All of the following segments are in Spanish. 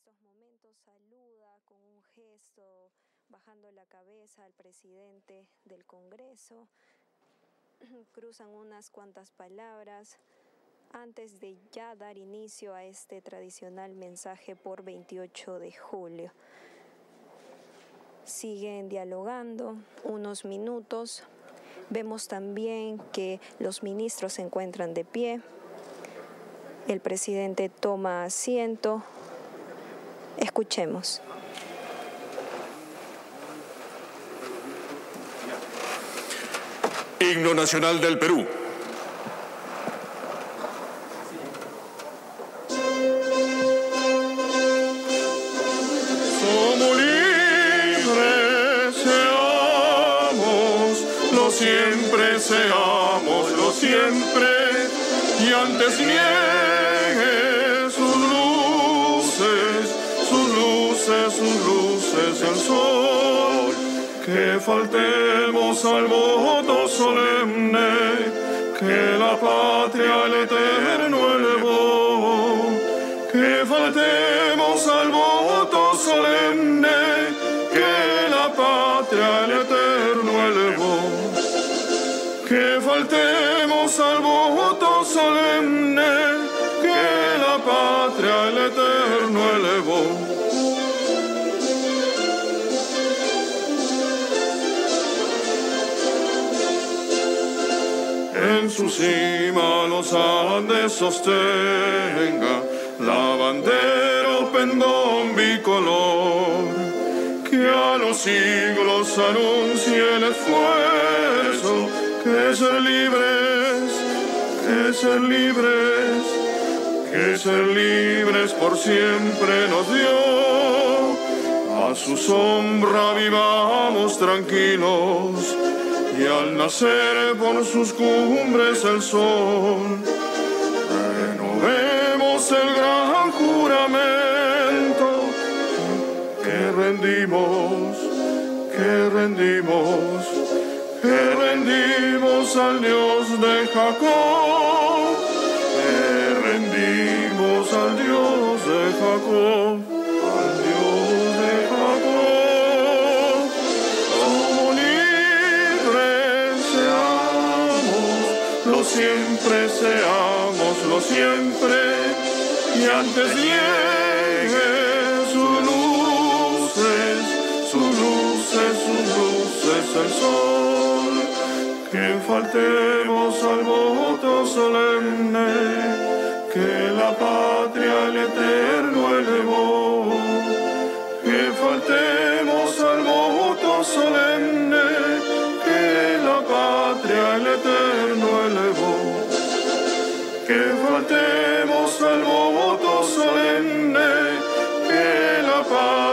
estos momentos saluda con un gesto, bajando la cabeza al presidente del Congreso. Cruzan unas cuantas palabras antes de ya dar inicio a este tradicional mensaje por 28 de julio. Siguen dialogando unos minutos. Vemos también que los ministros se encuentran de pie. El presidente toma asiento. Escuchemos. Himno Nacional del Perú. Su cima los Andes sostenga la bandera o pendón bicolor, que a los siglos anuncie el esfuerzo, que ser libres, que ser libres, que ser libres por siempre nos dio. A su sombra vivamos tranquilos y al nacer por sus cumbres el sol, renovemos el gran juramento. Que rendimos, que rendimos, que rendimos al Dios de Jacob, que rendimos siempre seamos, lo siempre, y antes llegue sus luces, sus luces, sus luces el sol, que faltemos al voto solemne, que la patria al eterno elevó, que faltemos al voto solemne, que la patria al eterno elevó, que faltemos al voto solemne, que la patria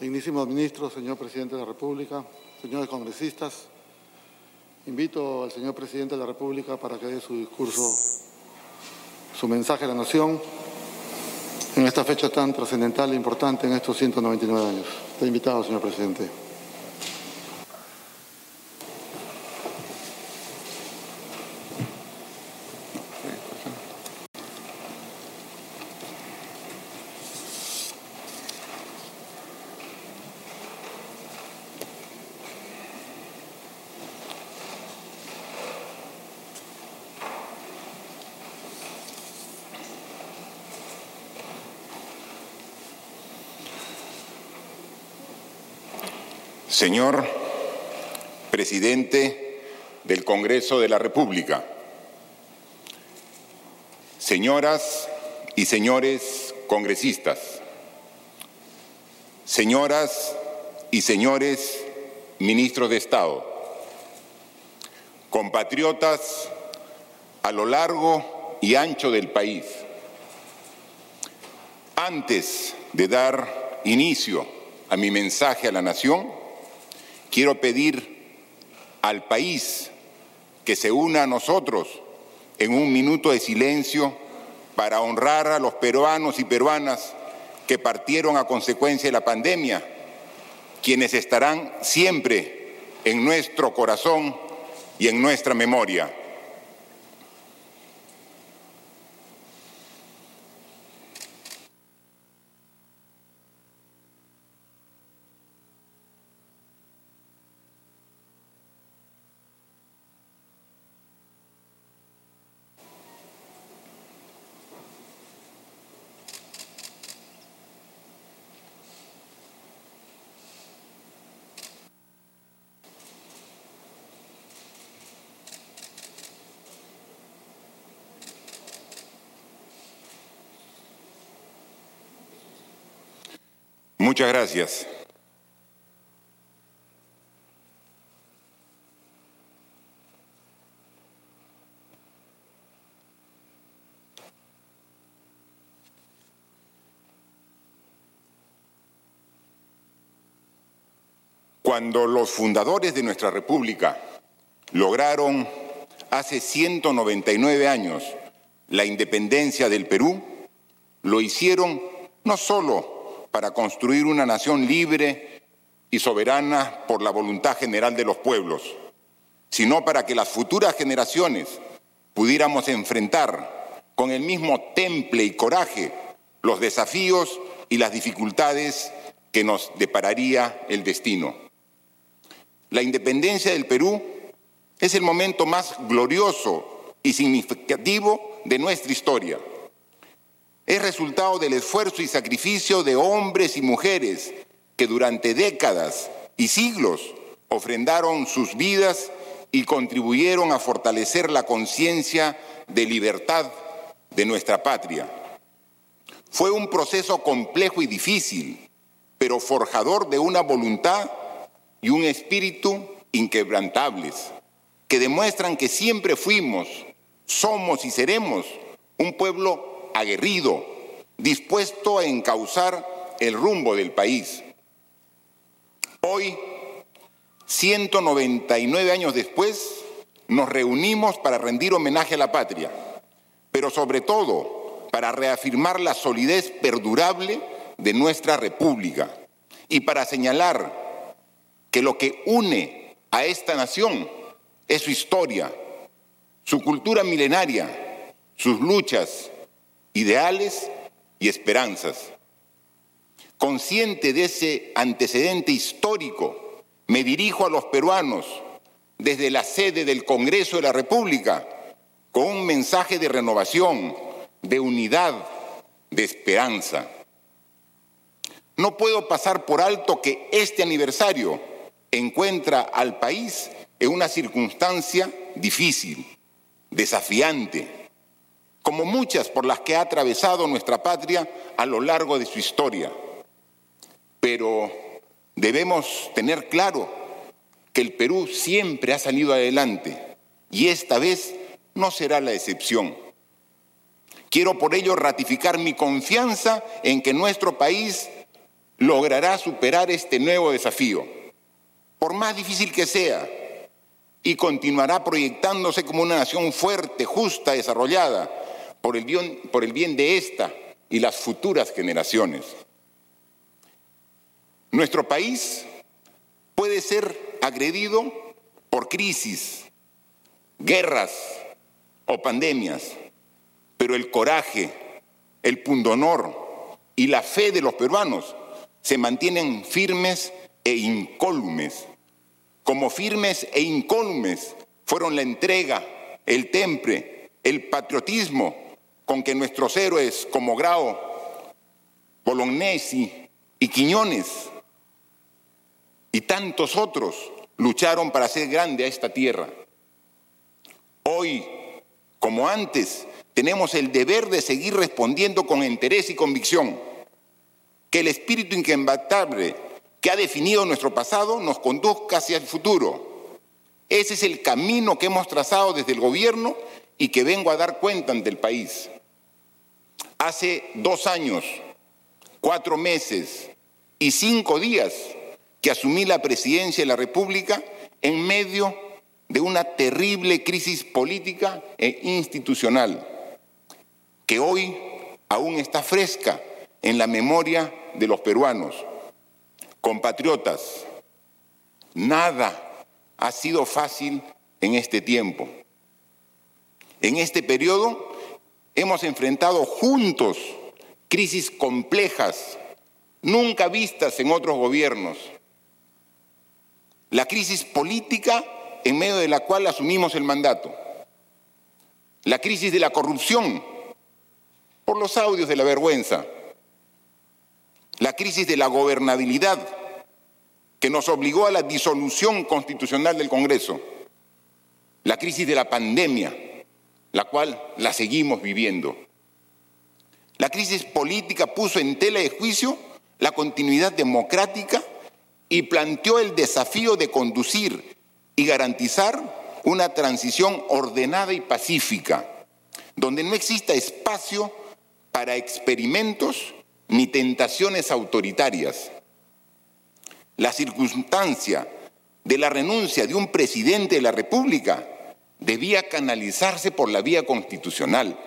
Dignísimos ministros, señor presidente de la República, señores congresistas, invito al señor presidente de la República para que dé su discurso, su mensaje a la nación en esta fecha tan trascendental e importante en estos 199 años. Está invitado, señor presidente. Señor Presidente del Congreso de la República, señoras y señores congresistas, señoras y señores ministros de Estado, compatriotas a lo largo y ancho del país. Antes de dar inicio a mi mensaje a la nación, quiero pedir al país que se una a nosotros en un minuto de silencio para honrar a los peruanos y peruanas que partieron a consecuencia de la pandemia, quienes estarán siempre en nuestro corazón y en nuestra memoria. Muchas gracias. Cuando los fundadores de nuestra República lograron hace 199 años la independencia del Perú, lo hicieron no solo para construir una nación libre y soberana por la voluntad general de los pueblos, sino para que las futuras generaciones pudiéramos enfrentar con el mismo temple y coraje los desafíos y las dificultades que nos depararía el destino. La independencia del Perú es el momento más glorioso y significativo de nuestra historia. Es resultado del esfuerzo y sacrificio de hombres y mujeres que durante décadas y siglos ofrendaron sus vidas y contribuyeron a fortalecer la conciencia de libertad de nuestra patria. Fue un proceso complejo y difícil, pero forjador de una voluntad y un espíritu inquebrantables, que demuestran que siempre fuimos, somos y seremos un pueblo aguerrido, dispuesto a encauzar el rumbo del país. Hoy, 199 años después, nos reunimos para rendir homenaje a la patria, pero sobre todo para reafirmar la solidez perdurable de nuestra República y para señalar que lo que une a esta nación es su historia, su cultura milenaria, sus luchas, ideales y esperanzas. Consciente de ese antecedente histórico, me dirijo a los peruanos desde la sede del Congreso de la República con un mensaje de renovación, de unidad, de esperanza. No puedo pasar por alto que este aniversario encuentra al país en una circunstancia difícil, desafiante, como muchas por las que ha atravesado nuestra patria a lo largo de su historia. Pero debemos tener claro que el Perú siempre ha salido adelante y esta vez no será la excepción. Quiero por ello ratificar mi confianza en que nuestro país logrará superar este nuevo desafío por más difícil que sea, y continuará proyectándose como una nación fuerte, justa, desarrollada, por el bien, por el bien de esta y las futuras generaciones. Nuestro país puede ser agredido por crisis, guerras o pandemias, pero el coraje, el pundonor y la fe de los peruanos se mantienen firmes e incólumes. Como firmes e incólumes fueron la entrega, el temple, el patriotismo con que nuestros héroes como Grau, Bolognesi y Quiñones y tantos otros lucharon para hacer grande a esta tierra. Hoy, como antes, tenemos el deber de seguir respondiendo con interés y convicción. Que el espíritu inquebrantable que ha definido nuestro pasado nos conduzca hacia el futuro. Ese es el camino que hemos trazado desde el gobierno y que vengo a dar cuenta ante el país. Hace dos años, cuatro meses y cinco días que asumí la presidencia de la República en medio de una terrible crisis política e institucional que hoy aún está fresca en la memoria de los peruanos. Compatriotas, nada ha sido fácil en este tiempo. En este periodo hemos enfrentado juntos crisis complejas, nunca vistas en otros gobiernos. La crisis política en medio de la cual asumimos el mandato. La crisis de la corrupción por los audios de la vergüenza. La crisis de la gobernabilidad que nos obligó a la disolución constitucional del Congreso. La crisis de la pandemia, la cual la seguimos viviendo. La crisis política puso en tela de juicio la continuidad democrática y planteó el desafío de conducir y garantizar una transición ordenada y pacífica, donde no exista espacio para experimentos ni tentaciones autoritarias. La circunstancia de la renuncia de un presidente de la República debía canalizarse por la vía constitucional.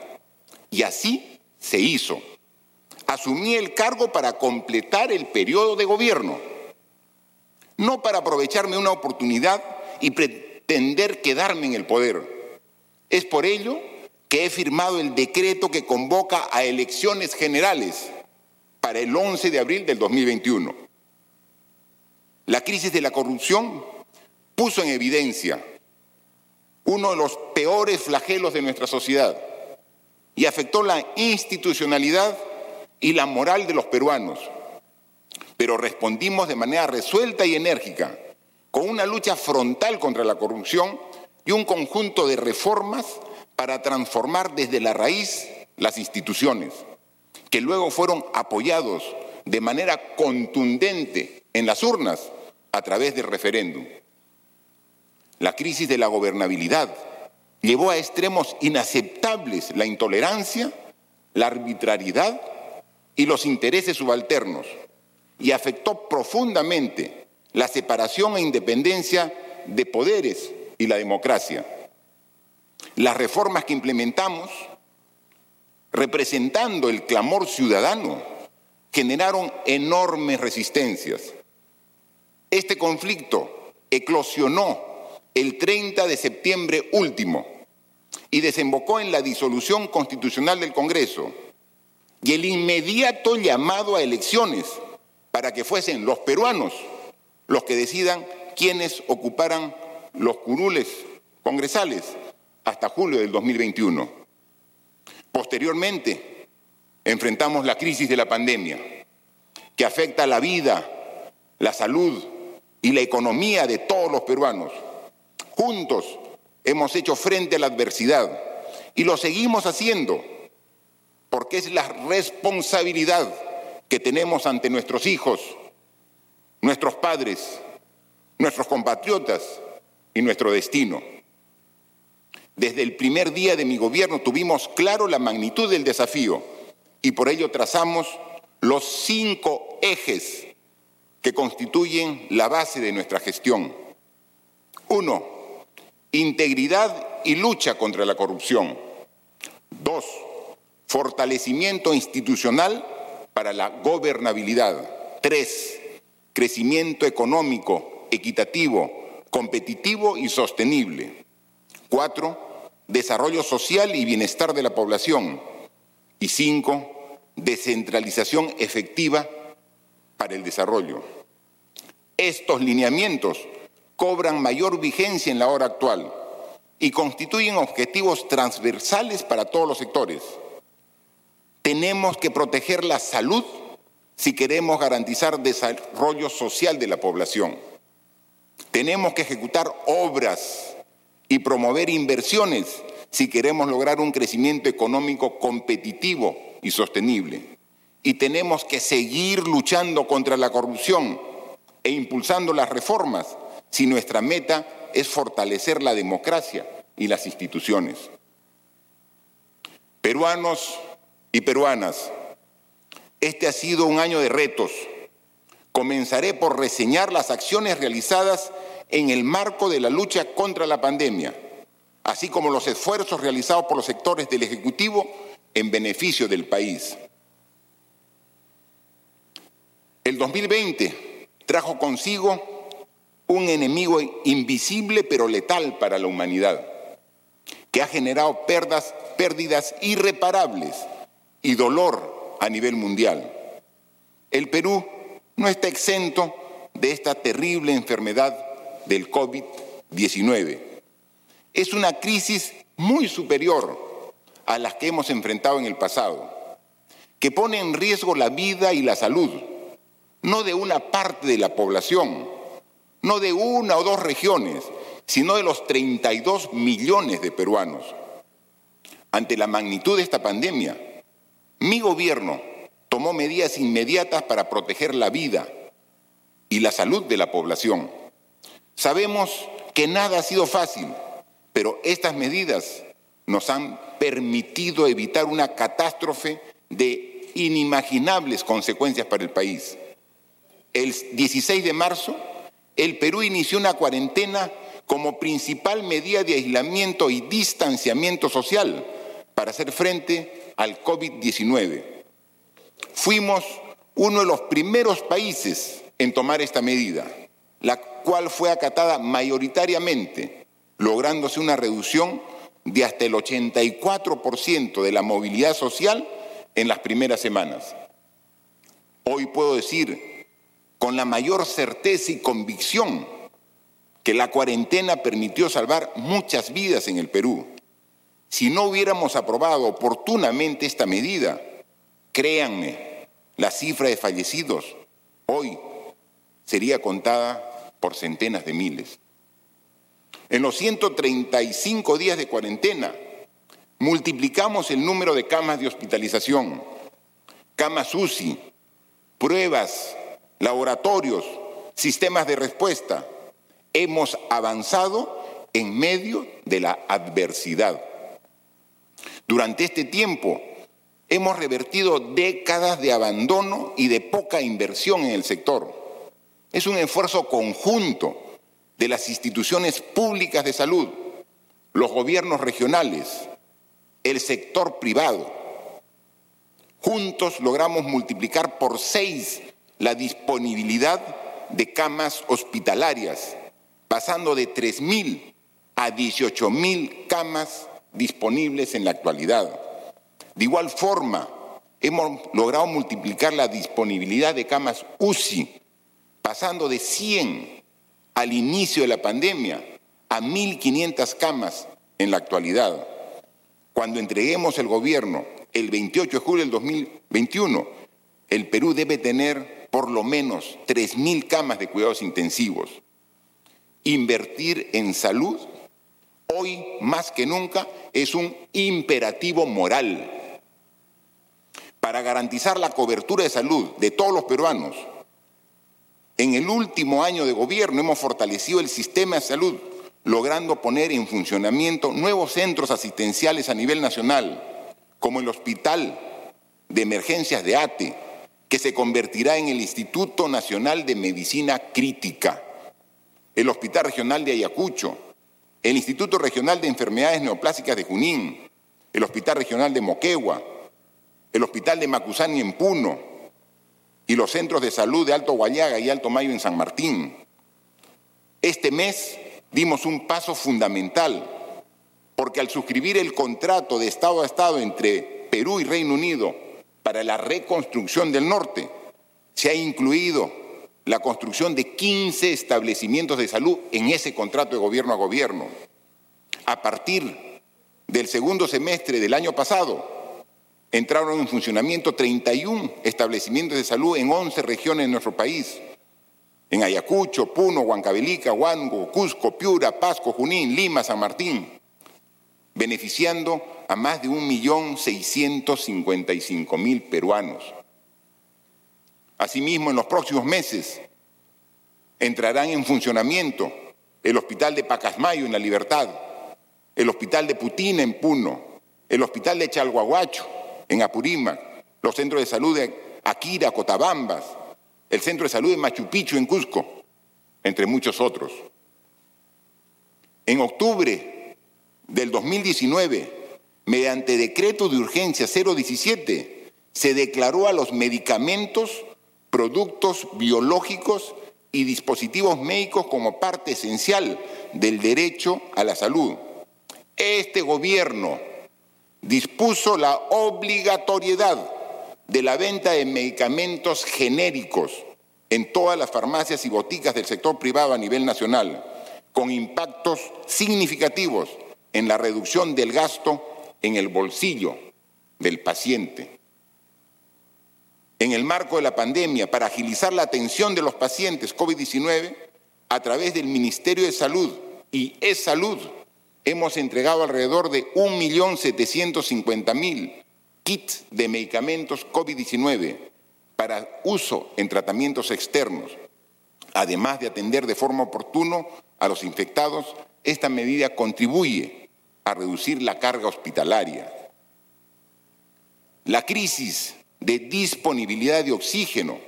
Y así se hizo. Asumí el cargo para completar el periodo de gobierno, no para aprovecharme una oportunidad y pretender quedarme en el poder. Es por ello que he firmado el decreto que convoca a elecciones generales para el 11 de abril del 2021. La crisis de la corrupción puso en evidencia uno de los peores flagelos de nuestra sociedad y afectó la institucionalidad y la moral de los peruanos. Pero respondimos de manera resuelta y enérgica, con una lucha frontal contra la corrupción y un conjunto de reformas para transformar desde la raíz las instituciones, que luego fueron apoyados de manera contundente en las urnas a través del referéndum. La crisis de la gobernabilidad llevó a extremos inaceptables la intolerancia, la arbitrariedad y los intereses subalternos y afectó profundamente la separación e independencia de poderes y la democracia. Las reformas que implementamos, representando el clamor ciudadano, generaron enormes resistencias. Este conflicto eclosionó el 30 de septiembre último y desembocó en la disolución constitucional del Congreso y el inmediato llamado a elecciones para que fuesen los peruanos los que decidan quiénes ocuparan los curules congresales hasta julio del 2021. Posteriormente, enfrentamos la crisis de la pandemia, que afecta la vida, la salud y la economía de todos los peruanos. Juntos hemos hecho frente a la adversidad y lo seguimos haciendo porque es la responsabilidad que tenemos ante nuestros hijos, nuestros padres, nuestros compatriotas y nuestro destino. Desde el primer día de mi gobierno tuvimos claro la magnitud del desafío y por ello trazamos los cinco ejes que constituyen la base de nuestra gestión. Uno, integridad y lucha contra la corrupción. Dos, fortalecimiento institucional para la gobernabilidad. Tres, crecimiento económico, equitativo, competitivo y sostenible. Cuatro, desarrollo social y bienestar de la población. Y cinco, descentralización efectiva para el desarrollo. Estos lineamientos cobran mayor vigencia en la hora actual y constituyen objetivos transversales para todos los sectores. Tenemos que proteger la salud si queremos garantizar desarrollo social de la población. Tenemos que ejecutar obras y promover inversiones si queremos lograr un crecimiento económico competitivo y sostenible. Y tenemos que seguir luchando contra la corrupción e impulsando las reformas si nuestra meta es fortalecer la democracia y las instituciones. Peruanos y peruanas, este ha sido un año de retos. Comenzaré por reseñar las acciones realizadas en el marco de la lucha contra la pandemia, así como los esfuerzos realizados por los sectores del Ejecutivo en beneficio del país. El 2020 trajo consigo un enemigo invisible pero letal para la humanidad, que ha generado pérdidas, irreparables y dolor a nivel mundial. El Perú no está exento de esta terrible enfermedad del COVID-19. Es una crisis muy superior a las que hemos enfrentado en el pasado, que pone en riesgo la vida y la salud, no de una parte de la población, no de una o dos regiones, sino de los 32 millones de peruanos. Ante la magnitud de esta pandemia, mi gobierno tomó medidas inmediatas para proteger la vida y la salud de la población. Sabemos que nada ha sido fácil, pero estas medidas nos han permitido evitar una catástrofe de inimaginables consecuencias para el país. El 16 de marzo, el Perú inició una cuarentena como principal medida de aislamiento y distanciamiento social para hacer frente al COVID-19. Fuimos uno de los primeros países en tomar esta medida, la cual fue acatada mayoritariamente, lográndose una reducción de hasta el 84% de la movilidad social en las primeras semanas. Hoy puedo decir con la mayor certeza y convicción que la cuarentena permitió salvar muchas vidas en el Perú. Si no hubiéramos aprobado oportunamente esta medida, créanme, la cifra de fallecidos hoy sería contada por centenas de miles. En los 135 días de cuarentena, multiplicamos el número de camas de hospitalización, camas UCI, pruebas, laboratorios, sistemas de respuesta. Hemos avanzado en medio de la adversidad. Durante este tiempo hemos revertido décadas de abandono y de poca inversión en el sector. Es un esfuerzo conjunto de las instituciones públicas de salud, los gobiernos regionales, el sector privado. Juntos logramos multiplicar por seis la disponibilidad de camas hospitalarias, pasando de 3.000 a 18.000 camas disponibles en la actualidad. De igual forma, hemos logrado multiplicar la disponibilidad de camas UCI, pasando de 100 al inicio de la pandemia a 1.500 camas en la actualidad. Cuando entreguemos el gobierno el 28 de julio del 2021, el Perú debe tener por lo menos 3.000 camas de cuidados intensivos. Invertir en salud hoy más que nunca es un imperativo moral. Para garantizar la cobertura de salud de todos los peruanos, en el último año de gobierno hemos fortalecido el sistema de salud, logrando poner en funcionamiento nuevos centros asistenciales a nivel nacional, como el Hospital de Emergencias de ATE, que se convertirá en el Instituto Nacional de Medicina Crítica, el Hospital Regional de Ayacucho, el Instituto Regional de Enfermedades Neoplásicas de Junín, el Hospital Regional de Moquegua, el Hospital de Macusani en Puno y los centros de salud de Alto Guayaga y Alto Mayo en San Martín. Este mes dimos un paso fundamental porque al suscribir el contrato de Estado a Estado entre Perú y Reino Unido para la reconstrucción del norte, se ha incluido la construcción de 15 establecimientos de salud en ese contrato de gobierno a gobierno. A partir del segundo semestre del año pasado, entraron en funcionamiento 31 establecimientos de salud en 11 regiones de nuestro país, en Ayacucho, Puno, Huancavelica, Huango, Cusco, Piura, Pasco, Junín, Lima, San Martín, beneficiando a más de 1.655.000 peruanos. Asimismo, en los próximos meses entrarán en funcionamiento el Hospital de Pacasmayo en La Libertad, el Hospital de Putina en Puno, el Hospital de Chalhuahuacho, en Apurímac, los centros de salud de Aquira, Cotabambas, el Centro de Salud de Machu Picchu en Cusco, entre muchos otros. En octubre del 2019, mediante decreto de urgencia 017, se declaró a los medicamentos, productos biológicos y dispositivos médicos como parte esencial del derecho a la salud. Este gobierno dispuso la obligatoriedad de la venta de medicamentos genéricos en todas las farmacias y boticas del sector privado a nivel nacional, con impactos significativos en la reducción del gasto en el bolsillo del paciente. En el marco de la pandemia, para agilizar la atención de los pacientes COVID-19, a través del Ministerio de Salud y E-Salud, hemos entregado alrededor de 1.750.000 kits de medicamentos COVID-19 para uso en tratamientos externos. Además de atender de forma oportuna a los infectados, esta medida contribuye a reducir la carga hospitalaria. La crisis de disponibilidad de oxígeno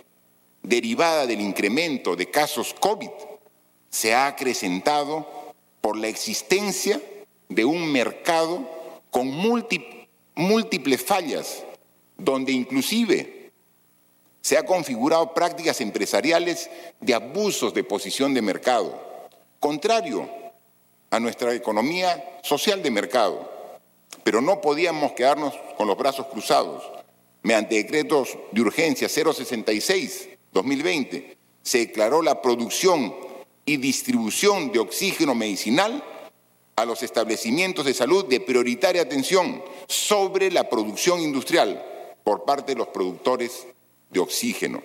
derivada del incremento de casos COVID se ha acrecentado por la existencia de un mercado con múltiples fallas, donde inclusive se han configurado prácticas empresariales de abusos de posición de mercado, contrario a nuestra economía social de mercado. Pero no podíamos quedarnos con los brazos cruzados. Mediante decretos de urgencia 066-2020 se declaró la producción y distribución de oxígeno medicinal a los establecimientos de salud de prioritaria atención sobre la producción industrial por parte de los productores de oxígeno.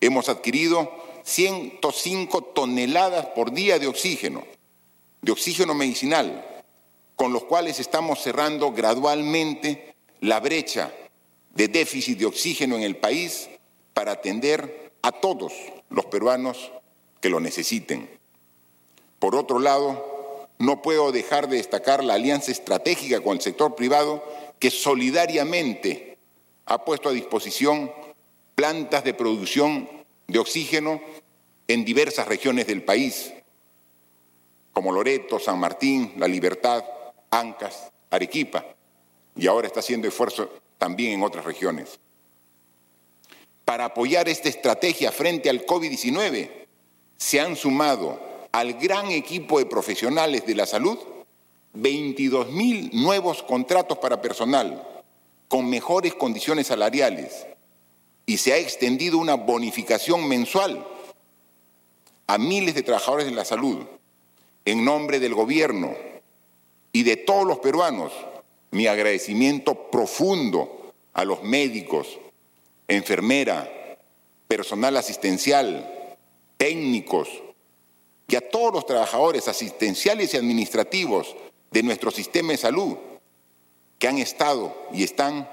Hemos adquirido 105 toneladas por día de oxígeno, de oxígeno medicinal, con los cuales estamos cerrando gradualmente la brecha de déficit de oxígeno en el país para atender a todos los peruanos que lo necesiten. Por otro lado, no puedo dejar de destacar la alianza estratégica con el sector privado que solidariamente ha puesto a disposición plantas de producción de oxígeno en diversas regiones del país, como Loreto, San Martín, La Libertad, Ancas, Arequipa, y ahora está haciendo esfuerzo también en otras regiones. Para apoyar esta estrategia frente al COVID-19, se han sumado al gran equipo de profesionales de la salud 22 mil nuevos contratos para personal con mejores condiciones salariales y se ha extendido una bonificación mensual a miles de trabajadores de la salud. En nombre del gobierno y de todos los peruanos, mi agradecimiento profundo a los médicos, enfermera, personal asistencial, técnicos y a todos los trabajadores asistenciales y administrativos de nuestro sistema de salud que han estado y están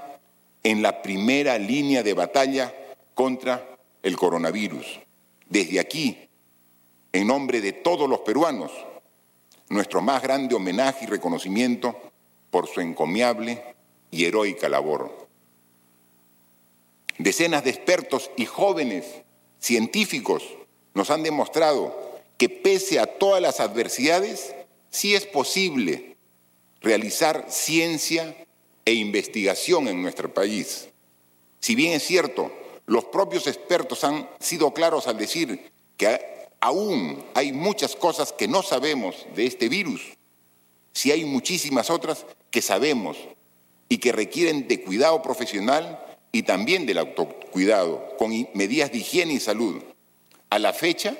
en la primera línea de batalla contra el coronavirus. Desde aquí, en nombre de todos los peruanos, nuestro más grande homenaje y reconocimiento por su encomiable y heroica labor. Decenas de expertos y jóvenes científicos nos han demostrado que pese a todas las adversidades, sí es posible realizar ciencia e investigación en nuestro país. Si bien es cierto, los propios expertos han sido claros al decir que aún hay muchas cosas que no sabemos de este virus, si hay muchísimas otras que sabemos y que requieren de cuidado profesional y también del autocuidado, con medidas de higiene y salud. A la fecha,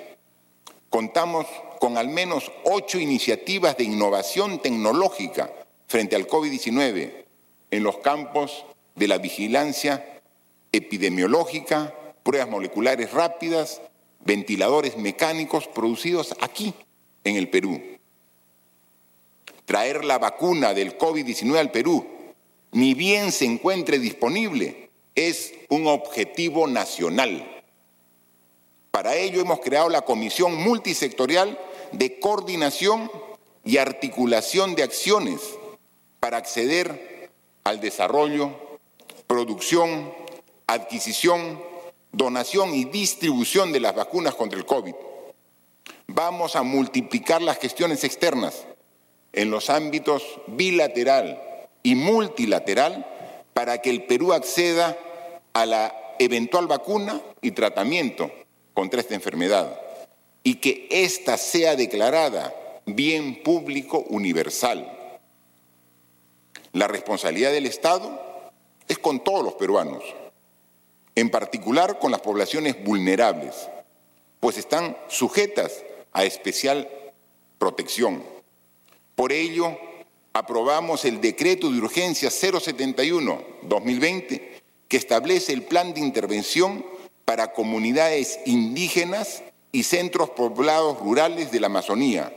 contamos con al menos ocho iniciativas de innovación tecnológica frente al COVID-19 en los campos de la vigilancia epidemiológica, pruebas moleculares rápidas, ventiladores mecánicos producidos aquí, en el Perú. Traer la vacuna del COVID-19 al Perú, ni bien se encuentre disponible, es un objetivo nacional para ello hemos creado la Comisión Multisectorial de Coordinación y Articulación de Acciones para acceder al desarrollo, producción, adquisición, donación y distribución de las vacunas contra el COVID. Vamos a multiplicar las gestiones externas en los ámbitos bilateral y multilateral para que el Perú acceda a la eventual vacuna y tratamiento contra esta enfermedad y que ésta sea declarada bien público universal. La responsabilidad del Estado es con todos los peruanos, en particular con las poblaciones vulnerables, pues están sujetas a especial protección. Por ello, aprobamos el decreto de urgencia 071-2020 que establece el plan de intervención para comunidades indígenas y centros poblados rurales de la Amazonía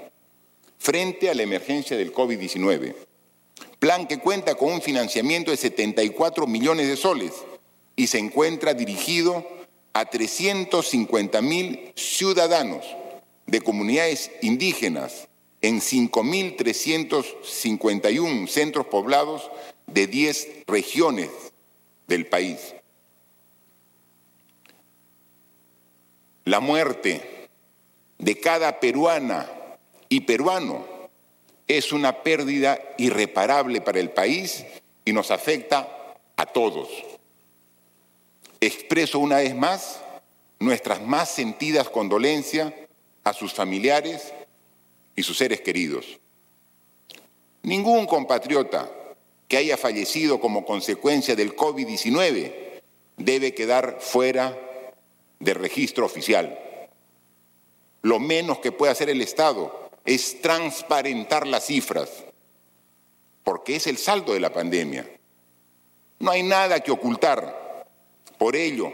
frente a la emergencia del COVID-19. Plan que cuenta con un financiamiento de 74 millones de soles y se encuentra dirigido a 350 mil ciudadanos de comunidades indígenas en 5.351 centros poblados de 10 regiones del país. La muerte de cada peruana y peruano es una pérdida irreparable para el país y nos afecta a todos. Expreso una vez más nuestras más sentidas condolencias a sus familiares y sus seres queridos. Ningún compatriota que haya fallecido como consecuencia del COVID-19 debe quedar fuera de registro oficial. Lo menos que puede hacer el Estado es transparentar las cifras, porque es el saldo de la pandemia. No hay nada que ocultar. Por ello,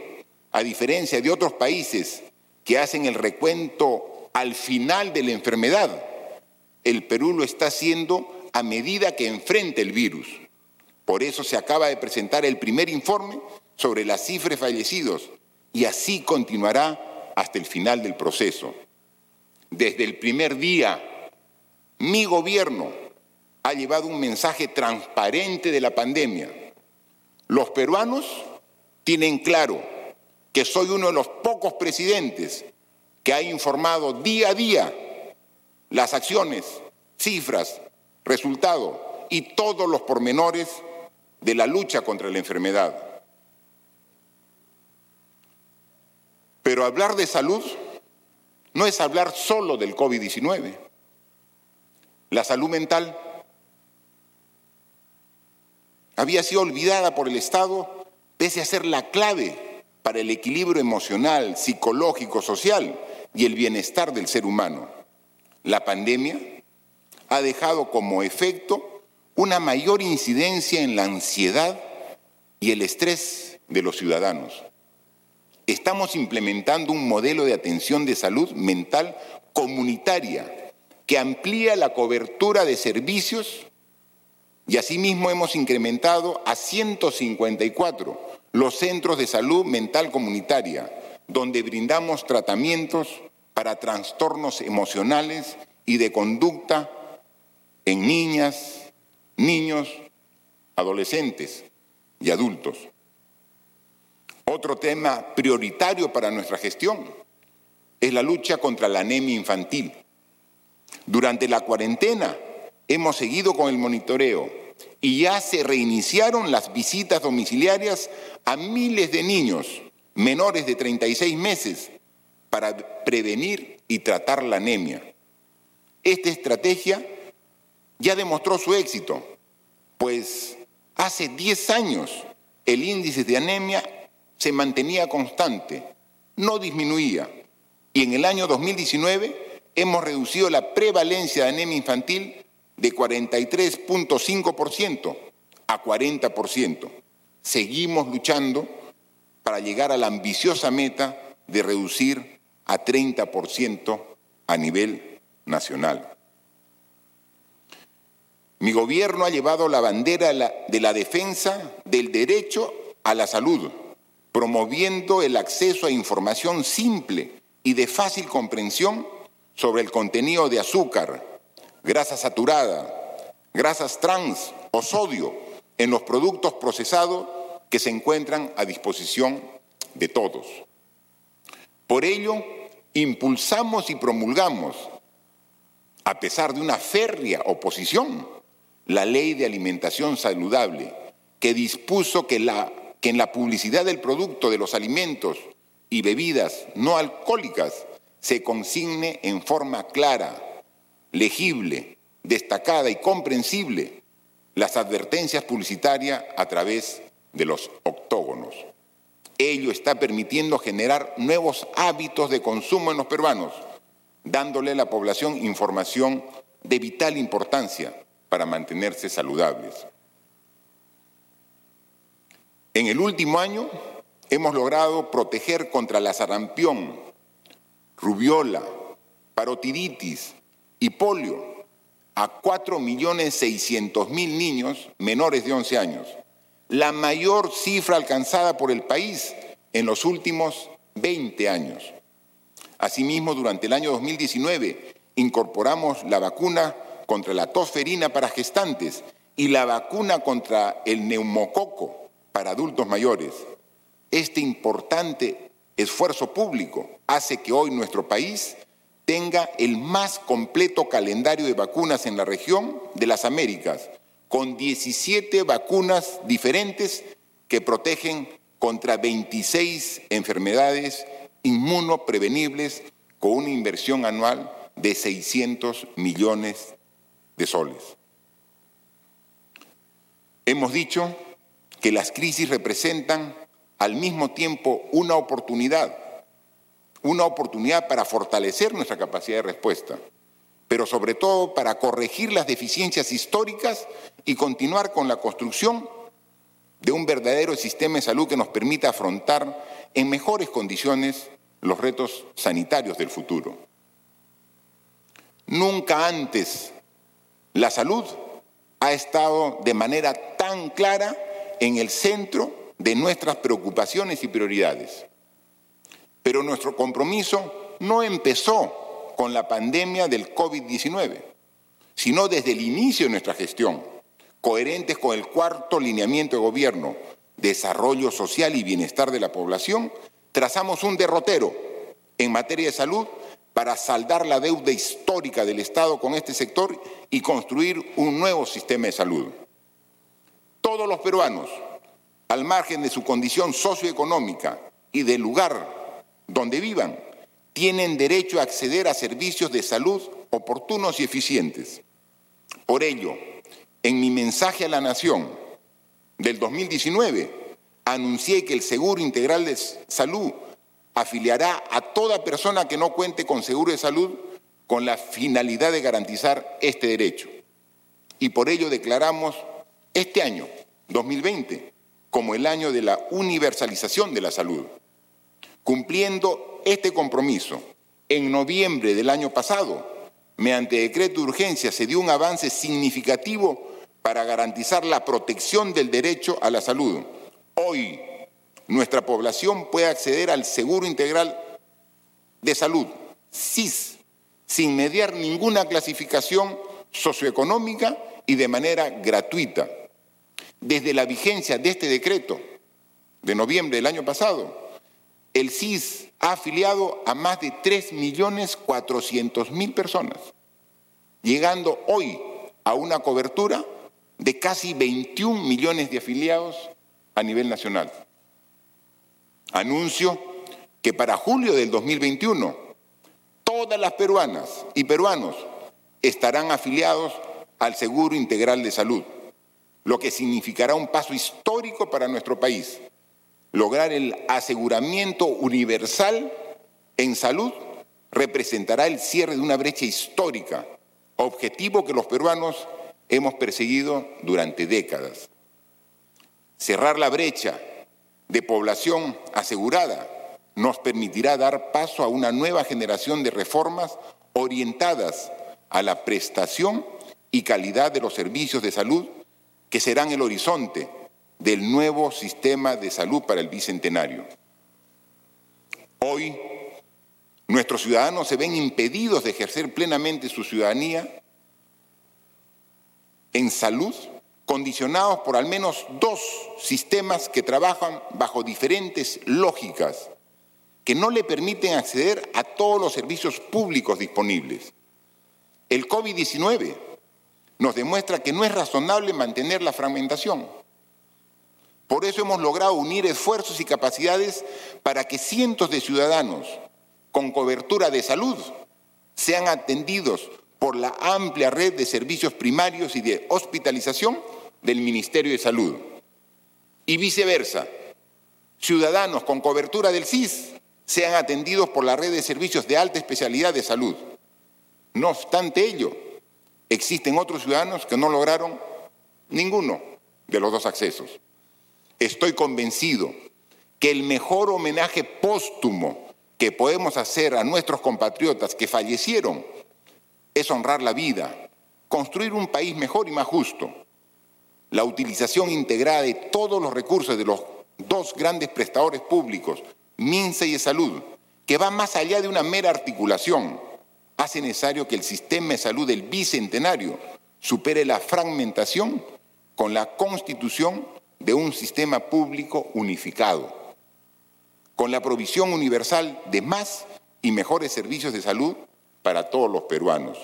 a diferencia de otros países que hacen el recuento al final de la enfermedad, el Perú lo está haciendo a medida que enfrenta el virus. Por eso se acaba de presentar el primer informe sobre las cifras fallecidos y así continuará hasta el final del proceso. Desde el primer día, mi gobierno ha llevado un mensaje transparente de la pandemia. Los peruanos tienen claro que soy uno de los pocos presidentes que ha informado día a día las acciones, cifras, resultados y todos los pormenores de la lucha contra la enfermedad. Pero hablar de salud no es hablar solo del COVID-19. La salud mental había sido olvidada por el Estado pese a ser la clave para el equilibrio emocional, psicológico, social y el bienestar del ser humano. La pandemia ha dejado como efecto una mayor incidencia en la ansiedad y el estrés de los ciudadanos. Estamos implementando un modelo de atención de salud mental comunitaria que amplía la cobertura de servicios y asimismo hemos incrementado a 154 los centros de salud mental comunitaria, donde brindamos tratamientos para trastornos emocionales y de conducta en niñas, niños, adolescentes y adultos. Otro tema prioritario para nuestra gestión es la lucha contra la anemia infantil. Durante la cuarentena hemos seguido con el monitoreo y ya se reiniciaron las visitas domiciliarias a miles de niños menores de 36 meses para prevenir y tratar la anemia. Esta estrategia ya demostró su éxito, pues hace 10 años el índice de anemia se mantenía constante, no disminuía, y en el año 2019 hemos reducido la prevalencia de anemia infantil de 43.5% a 40%. Seguimos luchando para llegar a la ambiciosa meta de reducir a 30% a nivel nacional. Mi gobierno ha llevado la bandera de la defensa del derecho a la salud, promoviendo el acceso a información simple y de fácil comprensión sobre el contenido de azúcar, grasa saturada, grasas trans, o sodio en los productos procesados que se encuentran a disposición de todos. Por ello, impulsamos y promulgamos, a pesar de una férrea oposición, la ley de alimentación saludable, que dispuso que, la, que en la publicidad del producto de los alimentos y bebidas no alcohólicas se consigne en forma clara, legible, destacada y comprensible las advertencias publicitarias a través de los octógonos. Ello está permitiendo generar nuevos hábitos de consumo en los peruanos, dándole a la población información de vital importancia para mantenerse saludables. En el último año hemos logrado proteger contra la sarampión, rubiola, parotiditis y polio a 4.600.000 niños menores de 11 años, la mayor cifra alcanzada por el país en los últimos 20 años. Asimismo, durante el año 2019 incorporamos la vacuna contra la tosferina para gestantes y la vacuna contra el neumococo para adultos mayores. Este importante esfuerzo público hace que hoy nuestro país tenga el más completo calendario de vacunas en la región de las Américas, con 17 vacunas diferentes que protegen contra 26 enfermedades inmunoprevenibles con una inversión anual de 600 millones de soles. Hemos dicho que las crisis representan al mismo tiempo una oportunidad una oportunidad para fortalecer nuestra capacidad de respuesta, pero sobre todo para corregir las deficiencias históricas y continuar con la construcción de un verdadero sistema de salud que nos permita afrontar en mejores condiciones los retos sanitarios del futuro. Nunca antes la salud ha estado de manera tan clara en el centro de nuestras preocupaciones y prioridades. Pero nuestro compromiso no empezó con la pandemia del COVID-19, sino desde el inicio de nuestra gestión, coherentes con el cuarto lineamiento de gobierno, desarrollo social y bienestar de la población, trazamos un derrotero en materia de salud para saldar la deuda histórica del Estado con este sector y construir un nuevo sistema de salud. Todos los peruanos, al margen de su condición socioeconómica y del lugar donde vivan, tienen derecho a acceder a servicios de salud oportunos y eficientes. Por ello, en mi mensaje a la Nación del 2019, anuncié que el Seguro Integral de Salud afiliará a toda persona que no cuente con seguro de salud con la finalidad de garantizar este derecho. Y por ello declaramos este año, 2020, como el año de la universalización de la salud. Cumpliendo este compromiso, en noviembre del año pasado, mediante decreto de urgencia, se dio un avance significativo para garantizar la protección del derecho a la salud. Hoy, nuestra población puede acceder al Seguro Integral de Salud, SIS, sin mediar ninguna clasificación socioeconómica y de manera gratuita. Desde la vigencia de este decreto de noviembre del año pasado, el CIS ha afiliado a más de 3.400.000 personas, llegando hoy a una cobertura de casi 21 millones de afiliados a nivel nacional. Anuncio que para julio del 2021 todas las peruanas y peruanos estarán afiliados al Seguro Integral de Salud, lo que significará un paso histórico para nuestro país lograr el aseguramiento universal en salud representará el cierre de una brecha histórica, objetivo que los peruanos hemos perseguido durante décadas. Cerrar la brecha de población asegurada nos permitirá dar paso a una nueva generación de reformas orientadas a la prestación y calidad de los servicios de salud que serán el horizonte del nuevo sistema de salud para el bicentenario. Hoy, nuestros ciudadanos se ven impedidos de ejercer plenamente su ciudadanía en salud condicionados por al menos dos sistemas que trabajan bajo diferentes lógicas que no le permiten acceder a todos los servicios públicos disponibles. El COVID-19 nos demuestra que no es razonable mantener la fragmentación. Por eso hemos logrado unir esfuerzos y capacidades para que cientos de ciudadanos con cobertura de salud sean atendidos por la amplia red de servicios primarios y de hospitalización del Ministerio de Salud. Y viceversa, ciudadanos con cobertura del CIS sean atendidos por la red de servicios de alta especialidad de salud. No obstante ello, existen otros ciudadanos que no lograron ninguno de los dos accesos. Estoy convencido que el mejor homenaje póstumo que podemos hacer a nuestros compatriotas que fallecieron es honrar la vida, construir un país mejor y más justo. La utilización integrada de todos los recursos de los dos grandes prestadores públicos, MINSA y Salud, que va más allá de una mera articulación, hace necesario que el sistema de salud del bicentenario supere la fragmentación con la constitución de un sistema público unificado, con la provisión universal de más y mejores servicios de salud para todos los peruanos.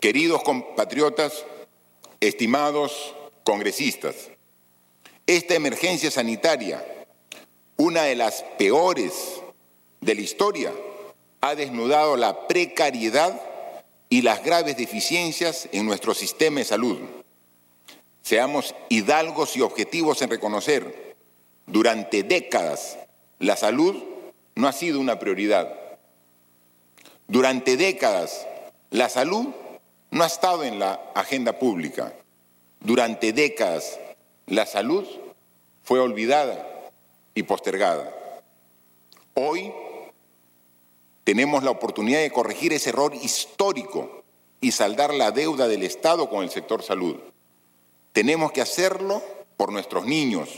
Queridos compatriotas, estimados congresistas, esta emergencia sanitaria, una de las peores de la historia, ha desnudado la precariedad y las graves deficiencias en nuestro sistema de salud. Seamos hidalgos y objetivos en reconocer, durante décadas la salud no ha sido una prioridad. Durante décadas la salud no ha estado en la agenda pública. Durante décadas la salud fue olvidada y postergada. Hoy tenemos la oportunidad de corregir ese error histórico y saldar la deuda del Estado con el sector salud. Tenemos que hacerlo por nuestros niños,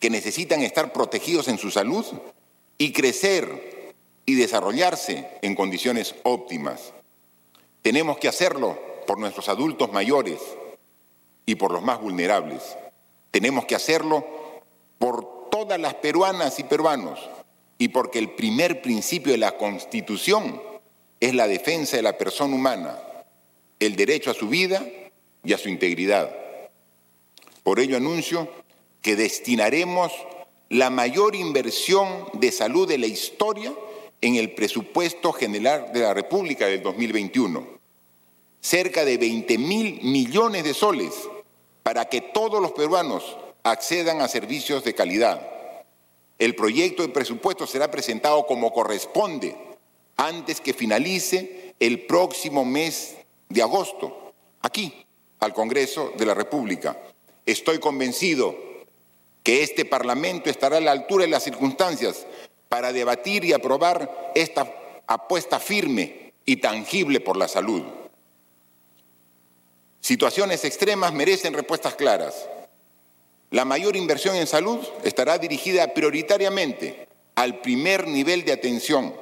que necesitan estar protegidos en su salud y crecer y desarrollarse en condiciones óptimas. Tenemos que hacerlo por nuestros adultos mayores y por los más vulnerables. Tenemos que hacerlo por todas las peruanas y peruanos y porque el primer principio de la Constitución es la defensa de la persona humana, el derecho a su vida y a su integridad. Por ello anuncio que destinaremos la mayor inversión de salud de la historia en el presupuesto general de la República del 2021, cerca de 20 mil millones de soles para que todos los peruanos accedan a servicios de calidad el proyecto de presupuesto será presentado como corresponde antes que finalice el próximo mes de agosto, aquí, al Congreso de la República. Estoy convencido que este Parlamento estará a la altura de las circunstancias para debatir y aprobar esta apuesta firme y tangible por la salud. Situaciones extremas merecen respuestas claras. La mayor inversión en salud estará dirigida prioritariamente al primer nivel de atención,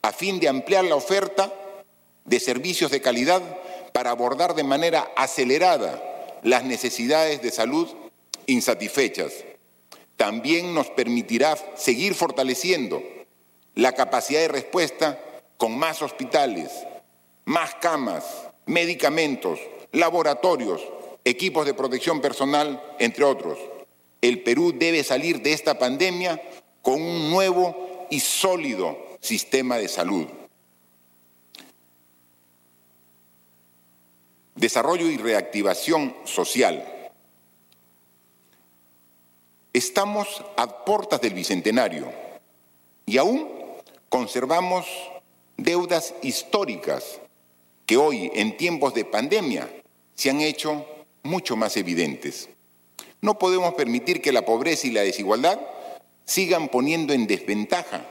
a fin de ampliar la oferta de servicios de calidad para abordar de manera acelerada las necesidades de salud insatisfechas. También nos permitirá seguir fortaleciendo la capacidad de respuesta con más hospitales, más camas, medicamentos, laboratorios, equipos de protección personal, entre otros. El Perú debe salir de esta pandemia con un nuevo y sólido sistema de salud. Desarrollo y reactivación social. Estamos a puertas del Bicentenario y aún conservamos deudas históricas que hoy, en tiempos de pandemia, se han hecho mucho más evidentes. No podemos permitir que la pobreza y la desigualdad sigan poniendo en desventaja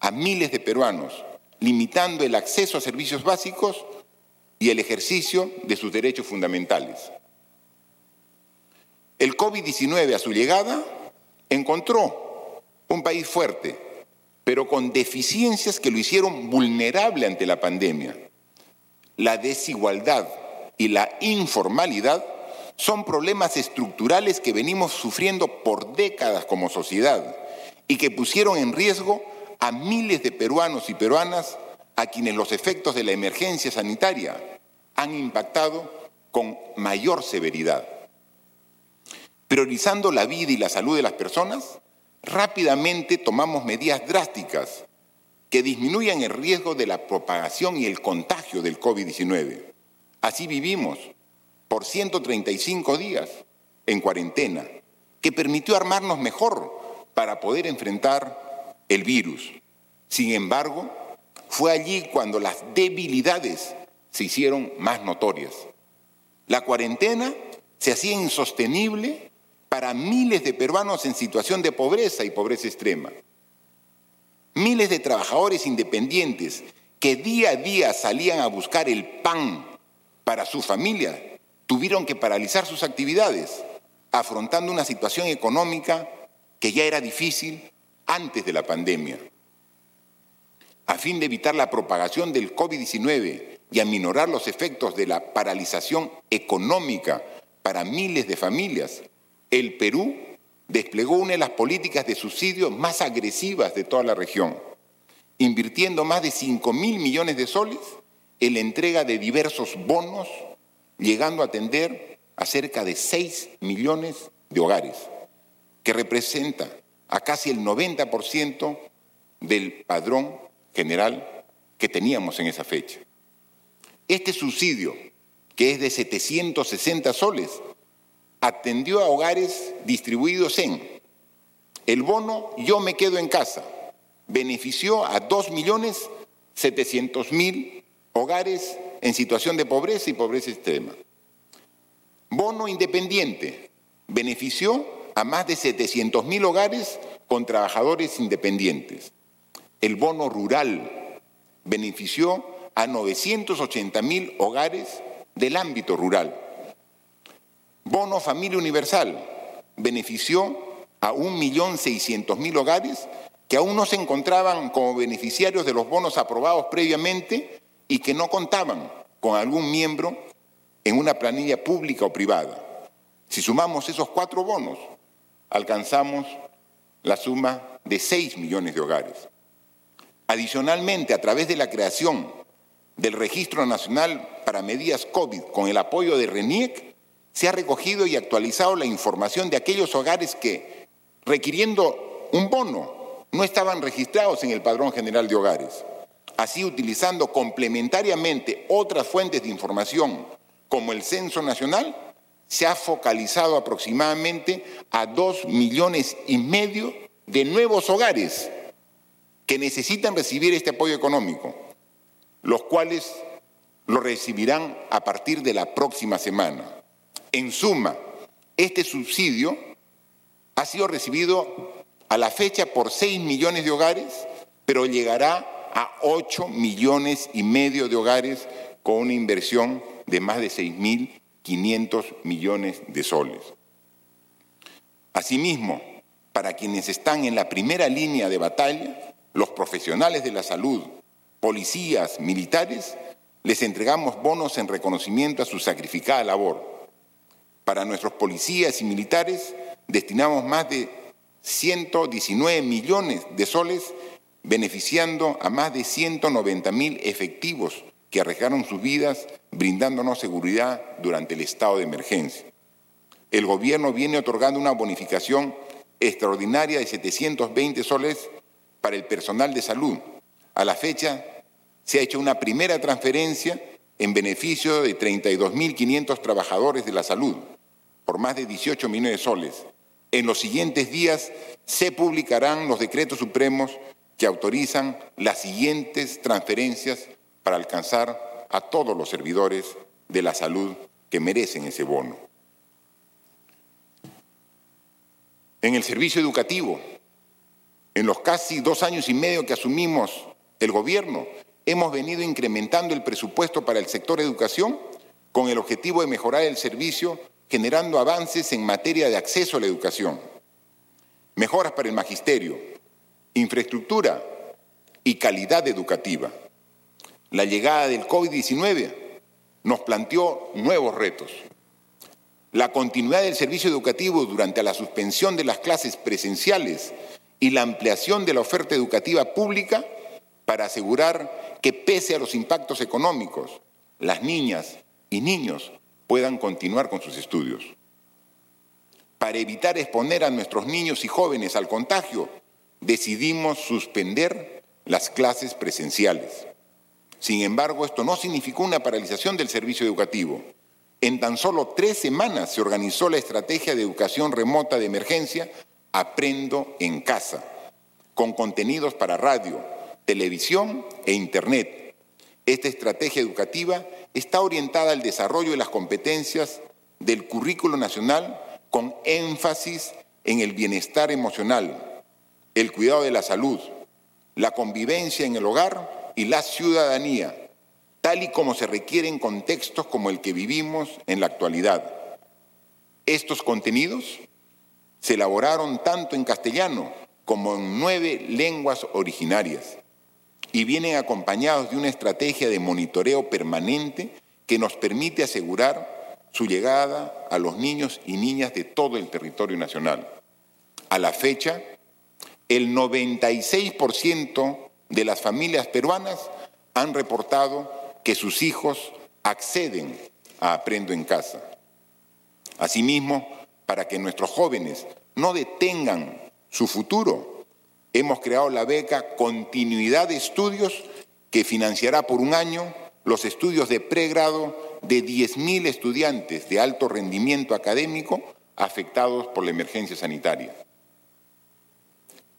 a miles de peruanos, limitando el acceso a servicios básicos y el ejercicio de sus derechos fundamentales. El COVID-19 a su llegada encontró un país fuerte, pero con deficiencias que lo hicieron vulnerable ante la pandemia. La desigualdad y la informalidad son problemas estructurales que venimos sufriendo por décadas como sociedad y que pusieron en riesgo a miles de peruanos y peruanas a quienes los efectos de la emergencia sanitaria han impactado con mayor severidad. Priorizando la vida y la salud de las personas, rápidamente tomamos medidas drásticas que disminuyan el riesgo de la propagación y el contagio del COVID-19. Así vivimos por 135 días en cuarentena, que permitió armarnos mejor para poder enfrentar el virus. Sin embargo, fue allí cuando las debilidades se hicieron más notorias. La cuarentena se hacía insostenible para miles de peruanos en situación de pobreza y pobreza extrema. Miles de trabajadores independientes que día a día salían a buscar el pan para su familia tuvieron que paralizar sus actividades, afrontando una situación económica que ya era difícil antes de la pandemia. A fin de evitar la propagación del COVID-19 y aminorar los efectos de la paralización económica para miles de familias, el Perú desplegó una de las políticas de subsidio más agresivas de toda la región, invirtiendo más de 5 mil millones de soles en la entrega de diversos bonos, llegando a atender a cerca de 6 millones de hogares, que representa a casi el 90% del padrón general que teníamos en esa fecha. Este subsidio, que es de 760 soles, atendió a hogares distribuidos en el bono Yo me quedo en casa, benefició a 2.700.000 hogares en situación de pobreza y pobreza extrema. Bono independiente, benefició a más de 700.000 hogares con trabajadores independientes. El bono rural benefició a 980.000 hogares del ámbito rural. Bono Familia Universal benefició a 1.600.000 hogares que aún no se encontraban como beneficiarios de los bonos aprobados previamente y que no contaban con algún miembro en una planilla pública o privada. Si sumamos esos cuatro bonos, alcanzamos la suma de 6 millones de hogares. Adicionalmente, a través de la creación del Registro Nacional para Medidas COVID con el apoyo de RENIEC, se ha recogido y actualizado la información de aquellos hogares que, requiriendo un bono, no estaban registrados en el Padrón General de Hogares. Así, utilizando complementariamente otras fuentes de información, como el Censo Nacional, se ha focalizado aproximadamente a dos millones y medio de nuevos hogares que necesitan recibir este apoyo económico, los cuales lo recibirán a partir de la próxima semana. En suma, este subsidio ha sido recibido a la fecha por 6 millones de hogares, pero llegará a 8 millones y medio de hogares con una inversión de más de 6.500 millones de soles. Asimismo, para quienes están en la primera línea de batalla, los profesionales de la salud, policías, militares, les entregamos bonos en reconocimiento a su sacrificada labor para nuestros policías y militares destinamos más de 119 millones de soles, beneficiando a más de 190 mil efectivos que arriesgaron sus vidas brindándonos seguridad durante el estado de emergencia. El gobierno viene otorgando una bonificación extraordinaria de 720 soles para el personal de salud. A la fecha se ha hecho una primera transferencia en beneficio de 32.500 trabajadores de la salud por más de 18 millones de soles. En los siguientes días se publicarán los decretos supremos que autorizan las siguientes transferencias para alcanzar a todos los servidores de la salud que merecen ese bono. En el servicio educativo, en los casi dos años y medio que asumimos el gobierno, hemos venido incrementando el presupuesto para el sector educación con el objetivo de mejorar el servicio generando avances en materia de acceso a la educación, mejoras para el magisterio, infraestructura y calidad educativa. La llegada del COVID-19 nos planteó nuevos retos. La continuidad del servicio educativo durante la suspensión de las clases presenciales y la ampliación de la oferta educativa pública para asegurar que pese a los impactos económicos, las niñas y niños puedan continuar con sus estudios. Para evitar exponer a nuestros niños y jóvenes al contagio, decidimos suspender las clases presenciales. Sin embargo, esto no significó una paralización del servicio educativo. En tan solo tres semanas se organizó la estrategia de educación remota de emergencia Aprendo en casa, con contenidos para radio, televisión e Internet. Esta estrategia educativa está orientada al desarrollo de las competencias del currículo nacional con énfasis en el bienestar emocional, el cuidado de la salud, la convivencia en el hogar y la ciudadanía, tal y como se requiere en contextos como el que vivimos en la actualidad. Estos contenidos se elaboraron tanto en castellano como en nueve lenguas originarias y vienen acompañados de una estrategia de monitoreo permanente que nos permite asegurar su llegada a los niños y niñas de todo el territorio nacional. A la fecha, el 96% de las familias peruanas han reportado que sus hijos acceden a Aprendo en Casa. Asimismo, para que nuestros jóvenes no detengan su futuro, hemos creado la beca Continuidad de Estudios que financiará por un año los estudios de pregrado de 10.000 estudiantes de alto rendimiento académico afectados por la emergencia sanitaria.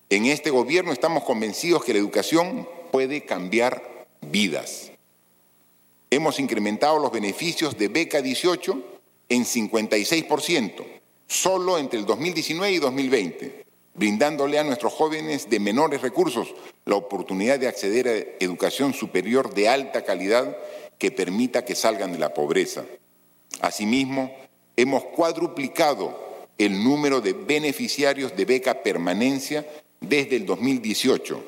En este gobierno estamos convencidos que la educación puede cambiar vidas. Hemos incrementado los beneficios de beca 18 en 56% solo entre el 2019 y 2020, brindándole a nuestros jóvenes de menores recursos la oportunidad de acceder a educación superior de alta calidad que permita que salgan de la pobreza. Asimismo, hemos cuadruplicado el número de beneficiarios de beca permanencia desde el 2018,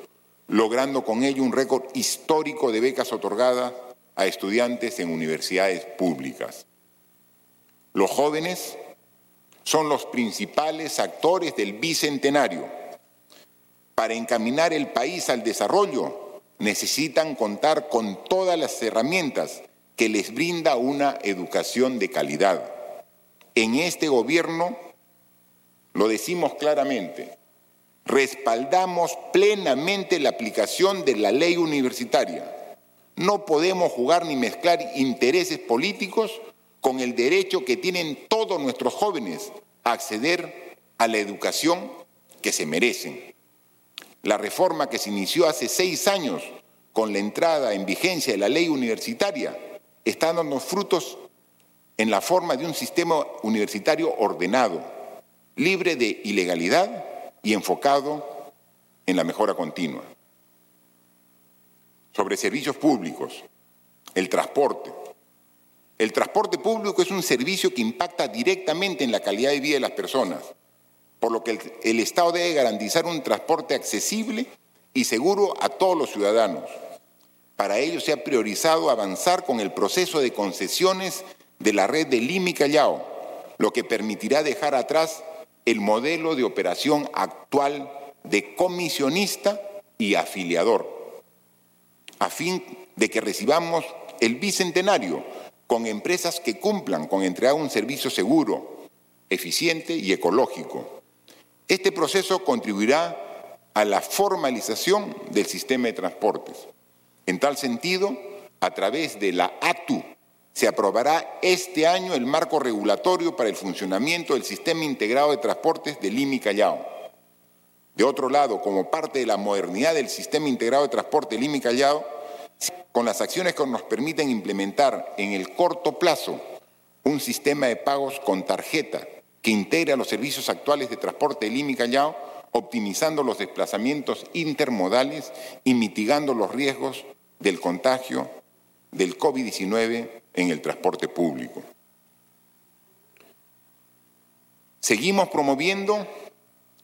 logrando con ello un récord histórico de becas otorgadas a estudiantes en universidades públicas. Los jóvenes son los principales actores del bicentenario. Para encaminar el país al desarrollo necesitan contar con todas las herramientas que les brinda una educación de calidad. En este gobierno, lo decimos claramente, respaldamos plenamente la aplicación de la ley universitaria. No podemos jugar ni mezclar intereses políticos con el derecho que tienen todos nuestros jóvenes a acceder a la educación que se merecen. La reforma que se inició hace seis años con la entrada en vigencia de la ley universitaria está dando frutos en la forma de un sistema universitario ordenado, libre de ilegalidad y enfocado en la mejora continua. Sobre servicios públicos, el transporte, el transporte público es un servicio que impacta directamente en la calidad de vida de las personas, por lo que el, Estado debe garantizar un transporte accesible y seguro a todos los ciudadanos. Para ello se ha priorizado avanzar con el proceso de concesiones de la red de Lima Callao, lo que permitirá dejar atrás el modelo de operación actual de comisionista y afiliador, a fin de que recibamos el bicentenario con empresas que cumplan con entregar un servicio seguro, eficiente y ecológico. Este proceso contribuirá a la formalización del sistema de transportes. En tal sentido, a través de la ATU, se aprobará este año el marco regulatorio para el funcionamiento del Sistema Integrado de Transportes de Lima y Callao. De otro lado, como parte de la modernidad del Sistema Integrado de Transporte de Lima y Callao, con las acciones que nos permiten implementar en el corto plazo un sistema de pagos con tarjeta que integra los servicios actuales de transporte de Lima y Callao, optimizando los desplazamientos intermodales y mitigando los riesgos del contagio del COVID-19 en el transporte público. Seguimos promoviendo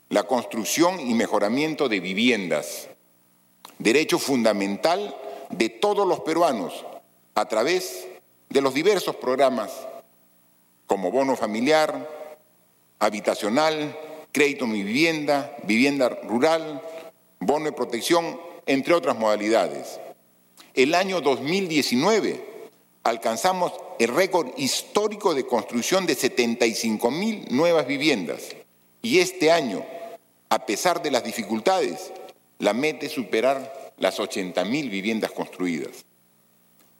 la construcción y mejoramiento de viviendas, derecho fundamental de todos los peruanos a través de los diversos programas como bono familiar, habitacional, crédito mi vivienda, vivienda rural, bono de protección, entre otras modalidades. El año 2019 alcanzamos el récord histórico de construcción de 75 mil nuevas viviendas y este año, a pesar de las dificultades, la meta es superar las 80 mil viviendas construidas.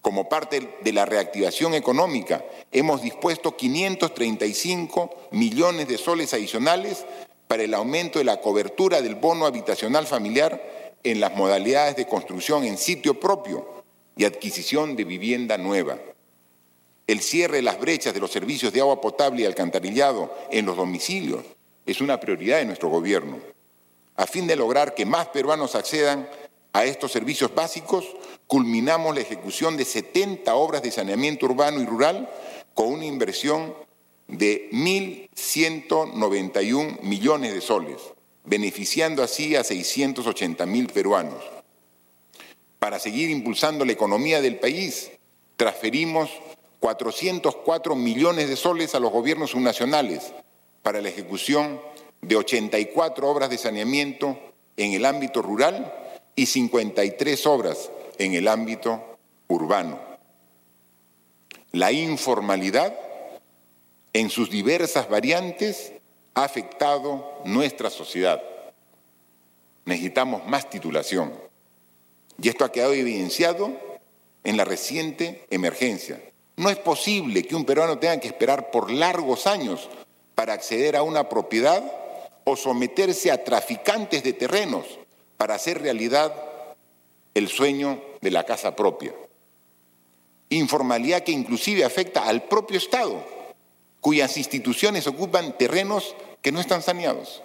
Como parte de la reactivación económica, hemos dispuesto 535 millones de soles adicionales para el aumento de la cobertura del bono habitacional familiar en las modalidades de construcción en sitio propio y adquisición de vivienda nueva. El cierre de las brechas de los servicios de agua potable y alcantarillado en los domicilios es una prioridad de nuestro gobierno. A fin de lograr que más peruanos accedan a estos servicios básicos, culminamos la ejecución de 70 obras de saneamiento urbano y rural con una inversión de 1.191 millones de soles, beneficiando así a 680 mil peruanos. Para seguir impulsando la economía del país, transferimos 404 millones de soles a los gobiernos subnacionales para la ejecución de 84 obras de saneamiento en el ámbito rural y 53 obras en el ámbito urbano. La informalidad, en sus diversas variantes, ha afectado nuestra sociedad. Necesitamos más titulación. Y esto ha quedado evidenciado en la reciente emergencia. No es posible que un peruano tenga que esperar por largos años para acceder a una propiedad o someterse a traficantes de terrenos para hacer realidad el sueño de la casa propia. Informalidad que inclusive afecta al propio Estado, cuyas instituciones ocupan terrenos que no están saneados.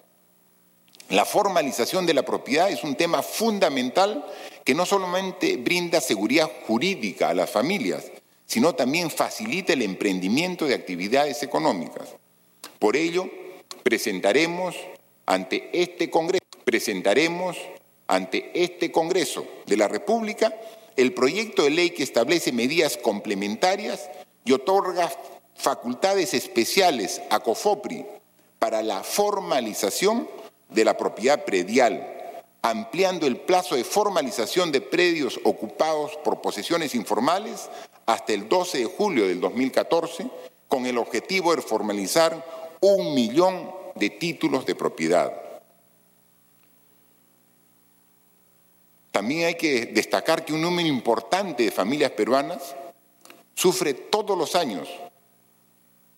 La formalización de la propiedad es un tema fundamental que no solamente brinda seguridad jurídica a las familias, sino también facilita el emprendimiento de actividades económicas. Por ello, presentaremos ante este Congreso, presentaremos ante este Congreso de la República el proyecto de ley que establece medidas complementarias y otorga facultades especiales a COFOPRI para la formalización de la propiedad predial, ampliando el plazo de formalización de predios ocupados por posesiones informales hasta el 12 de julio del 2014, con el objetivo de formalizar un millón de títulos de propiedad. También hay que destacar que un número importante de familias peruanas sufre todos los años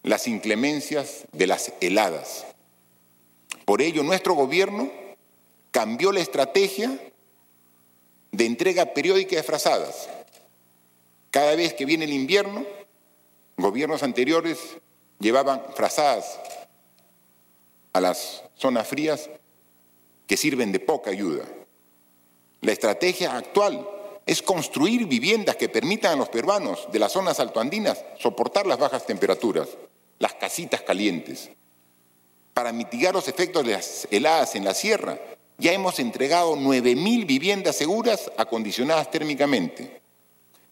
las inclemencias de las heladas. Por ello, nuestro gobierno cambió la estrategia de entrega periódica de frazadas. Cada vez que viene el invierno, gobiernos anteriores llevaban frazadas a las zonas frías que sirven de poca ayuda. La estrategia actual es construir viviendas que permitan a los peruanos de las zonas altoandinas soportar las bajas temperaturas, las casitas calientes. Para mitigar los efectos de las heladas en la sierra, ya hemos entregado 9.000 viviendas seguras acondicionadas térmicamente.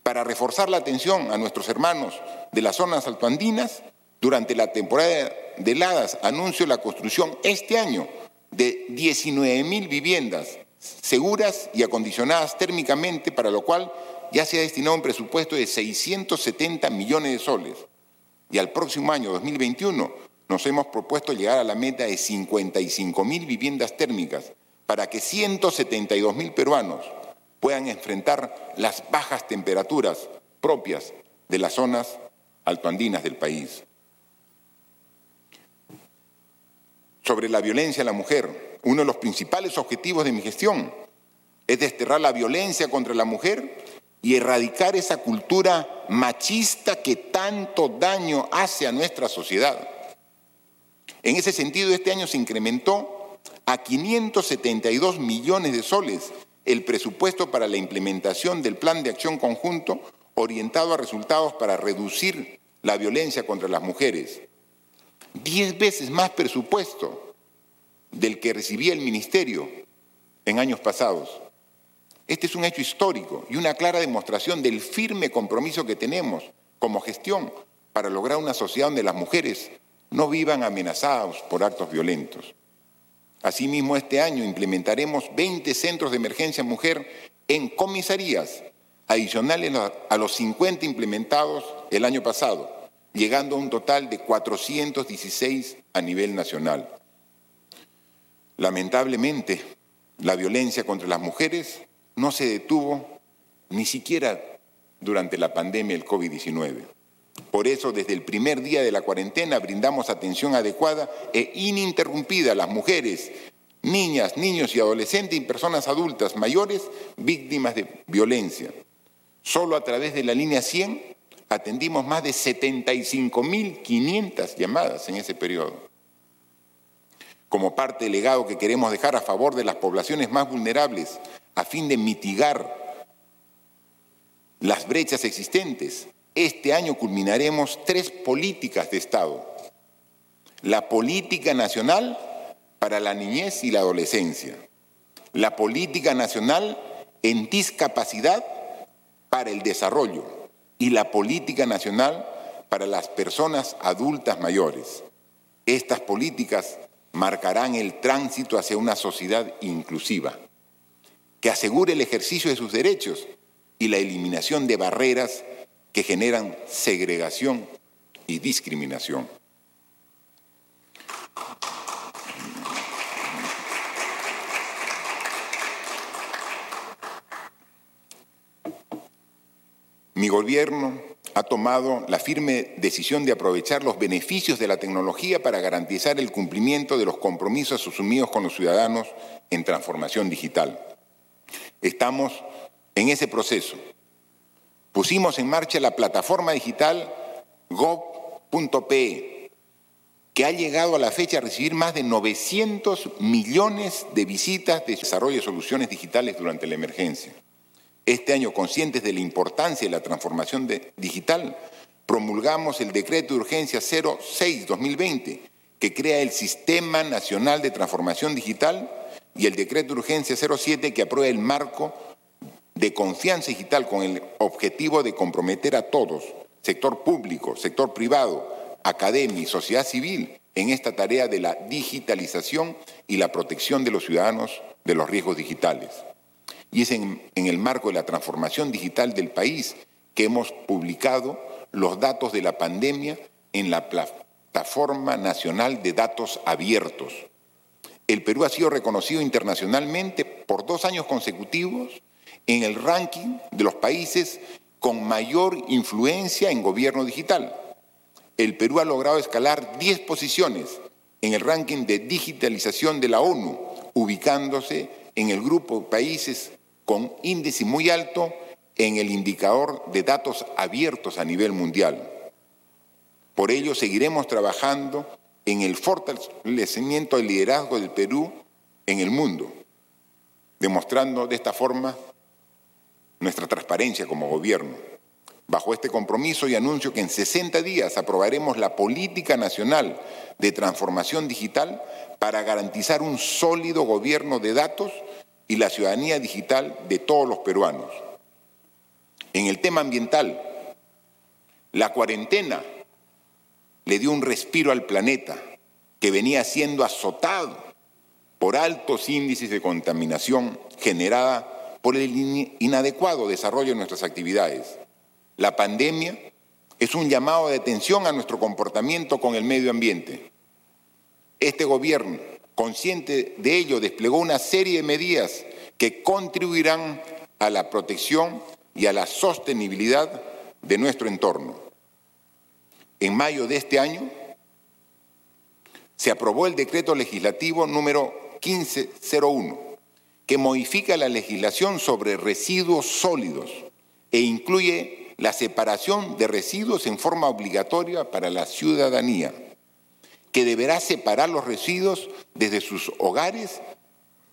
Para reforzar la atención a nuestros hermanos de las zonas altoandinas, durante la temporada de heladas anuncio la construcción este año de 19.000 viviendas seguras y acondicionadas térmicamente, para lo cual ya se ha destinado un presupuesto de 670 millones de soles. Y al próximo año, 2021, nos hemos propuesto llegar a la meta de 55 mil viviendas térmicas para que 172 mil peruanos puedan enfrentar las bajas temperaturas propias de las zonas altoandinas del país. Sobre la violencia a la mujer, uno de los principales objetivos de mi gestión es desterrar la violencia contra la mujer y erradicar esa cultura machista que tanto daño hace a nuestra sociedad. En ese sentido, este año se incrementó a 572 millones de soles el presupuesto para la implementación del Plan de Acción Conjunto orientado a resultados para reducir la violencia contra las mujeres. Diez veces más presupuesto del que recibía el Ministerio en años pasados. Este es un hecho histórico y una clara demostración del firme compromiso que tenemos como gestión para lograr una sociedad donde las mujeres no vivan amenazadas por actos violentos. Asimismo, este año implementaremos 20 centros de emergencia mujer en comisarías, adicionales a los 50 implementados el año pasado, llegando a un total de 416 a nivel nacional. Lamentablemente, la violencia contra las mujeres no se detuvo ni siquiera durante la pandemia del COVID-19. Por eso, desde el primer día de la cuarentena brindamos atención adecuada e ininterrumpida a las mujeres, niñas, niños y adolescentes y personas adultas mayores víctimas de violencia. Solo a través de la línea 100 atendimos más de 75.500 llamadas en ese periodo. Como parte del legado que queremos dejar a favor de las poblaciones más vulnerables a fin de mitigar las brechas existentes, este año culminaremos tres políticas de Estado. La política nacional para la niñez y la adolescencia. La política nacional en discapacidad para el desarrollo. Y la política nacional para las personas adultas mayores. Estas políticas marcarán el tránsito hacia una sociedad inclusiva, que asegure el ejercicio de sus derechos y la eliminación de barreras que generan segregación y discriminación. Mi gobierno ha tomado la firme decisión de aprovechar los beneficios de la tecnología para garantizar el cumplimiento de los compromisos asumidos con los ciudadanos en transformación digital. Estamos en ese proceso pusimos en marcha la plataforma digital gov.pe, que ha llegado a la fecha a recibir más de 900 millones de visitas de desarrollo de soluciones digitales durante la emergencia. Este año, conscientes de la importancia de la transformación digital, promulgamos el decreto de urgencia 06-2020, que crea el Sistema Nacional de Transformación Digital, y el decreto de urgencia 07, que aprueba el marco de confianza digital con el objetivo de comprometer a todos, sector público, sector privado, academia y sociedad civil, en esta tarea de la digitalización y la protección de los ciudadanos de los riesgos digitales. Y es en, en el marco de la transformación digital del país que hemos publicado los datos de la pandemia en la Plataforma Nacional de Datos Abiertos. El Perú ha sido reconocido internacionalmente por dos años consecutivos en el ranking de los países con mayor influencia en gobierno digital. El Perú ha logrado escalar 10 posiciones en el ranking de digitalización de la ONU, ubicándose en el grupo de países con índice muy alto en el indicador de datos abiertos a nivel mundial. Por ello, seguiremos trabajando en el fortalecimiento del liderazgo del Perú en el mundo, demostrando de esta forma nuestra transparencia como gobierno. Bajo este compromiso y anuncio que en 60 días aprobaremos la política nacional de transformación digital para garantizar un sólido gobierno de datos y la ciudadanía digital de todos los peruanos. En el tema ambiental, la cuarentena le dio un respiro al planeta que venía siendo azotado por altos índices de contaminación generada por el inadecuado desarrollo de nuestras actividades. La pandemia es un llamado de atención a nuestro comportamiento con el medio ambiente. Este gobierno, consciente de ello, desplegó una serie de medidas que contribuirán a la protección y a la sostenibilidad de nuestro entorno. En mayo de este año se aprobó el decreto legislativo número 1501 que modifica la legislación sobre residuos sólidos e incluye la separación de residuos en forma obligatoria para la ciudadanía, que deberá separar los residuos desde sus hogares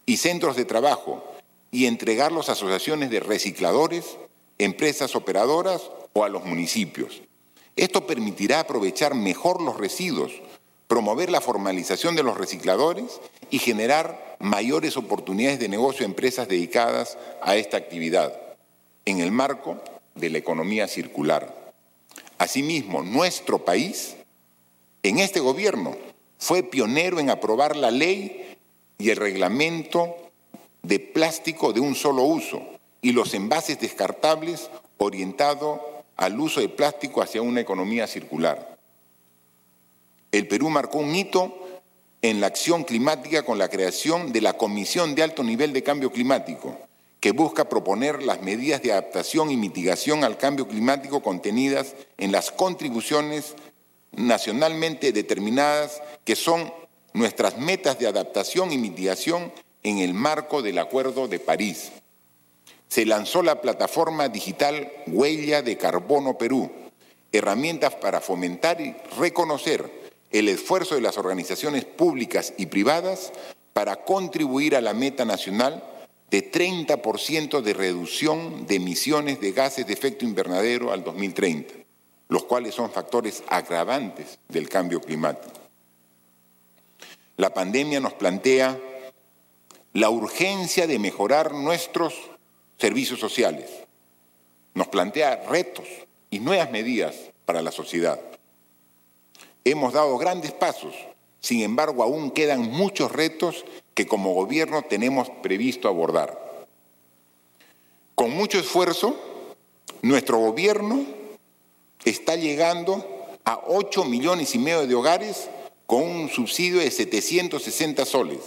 y centros de trabajo y entregarlos a asociaciones de recicladores, empresas operadoras o a los municipios. Esto permitirá aprovechar mejor los residuos, promover la formalización de los recicladores y generar mayores oportunidades de negocio a empresas dedicadas a esta actividad en el marco de la economía circular. Asimismo, nuestro país, en este gobierno, fue pionero en aprobar la ley y el reglamento de plástico de un solo uso y los envases descartables orientado al uso de plástico hacia una economía circular. El Perú marcó un hito en la acción climática con la creación de la Comisión de Alto Nivel de Cambio Climático, que busca proponer las medidas de adaptación y mitigación al cambio climático contenidas en las contribuciones nacionalmente determinadas que son nuestras metas de adaptación y mitigación en el marco del Acuerdo de París. Se lanzó la plataforma digital Huella de Carbono Perú, herramientas para fomentar y reconocer el esfuerzo de las organizaciones públicas y privadas para contribuir a la meta nacional de 30% de reducción de emisiones de gases de efecto invernadero al 2030, los cuales son factores agravantes del cambio climático. La pandemia nos plantea la urgencia de mejorar nuestros servicios sociales, nos plantea retos y nuevas medidas para la sociedad. Hemos dado grandes pasos, sin embargo aún quedan muchos retos que como gobierno tenemos previsto abordar. Con mucho esfuerzo, nuestro gobierno está llegando a 8 millones y medio de hogares con un subsidio de 760 soles,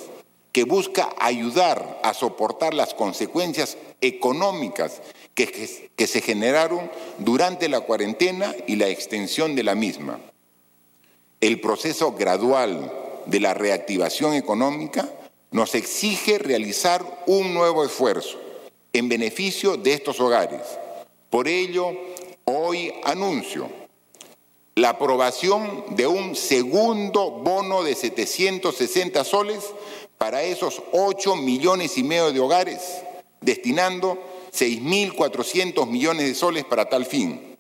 que busca ayudar a soportar las consecuencias económicas que, que, se generaron durante la cuarentena y la extensión de la misma el proceso gradual de la reactivación económica nos exige realizar un nuevo esfuerzo en beneficio de estos hogares. Por ello, hoy anuncio la aprobación de un segundo bono de 760 soles para esos 8 millones y medio de hogares, destinando 6.400 millones de soles para tal fin.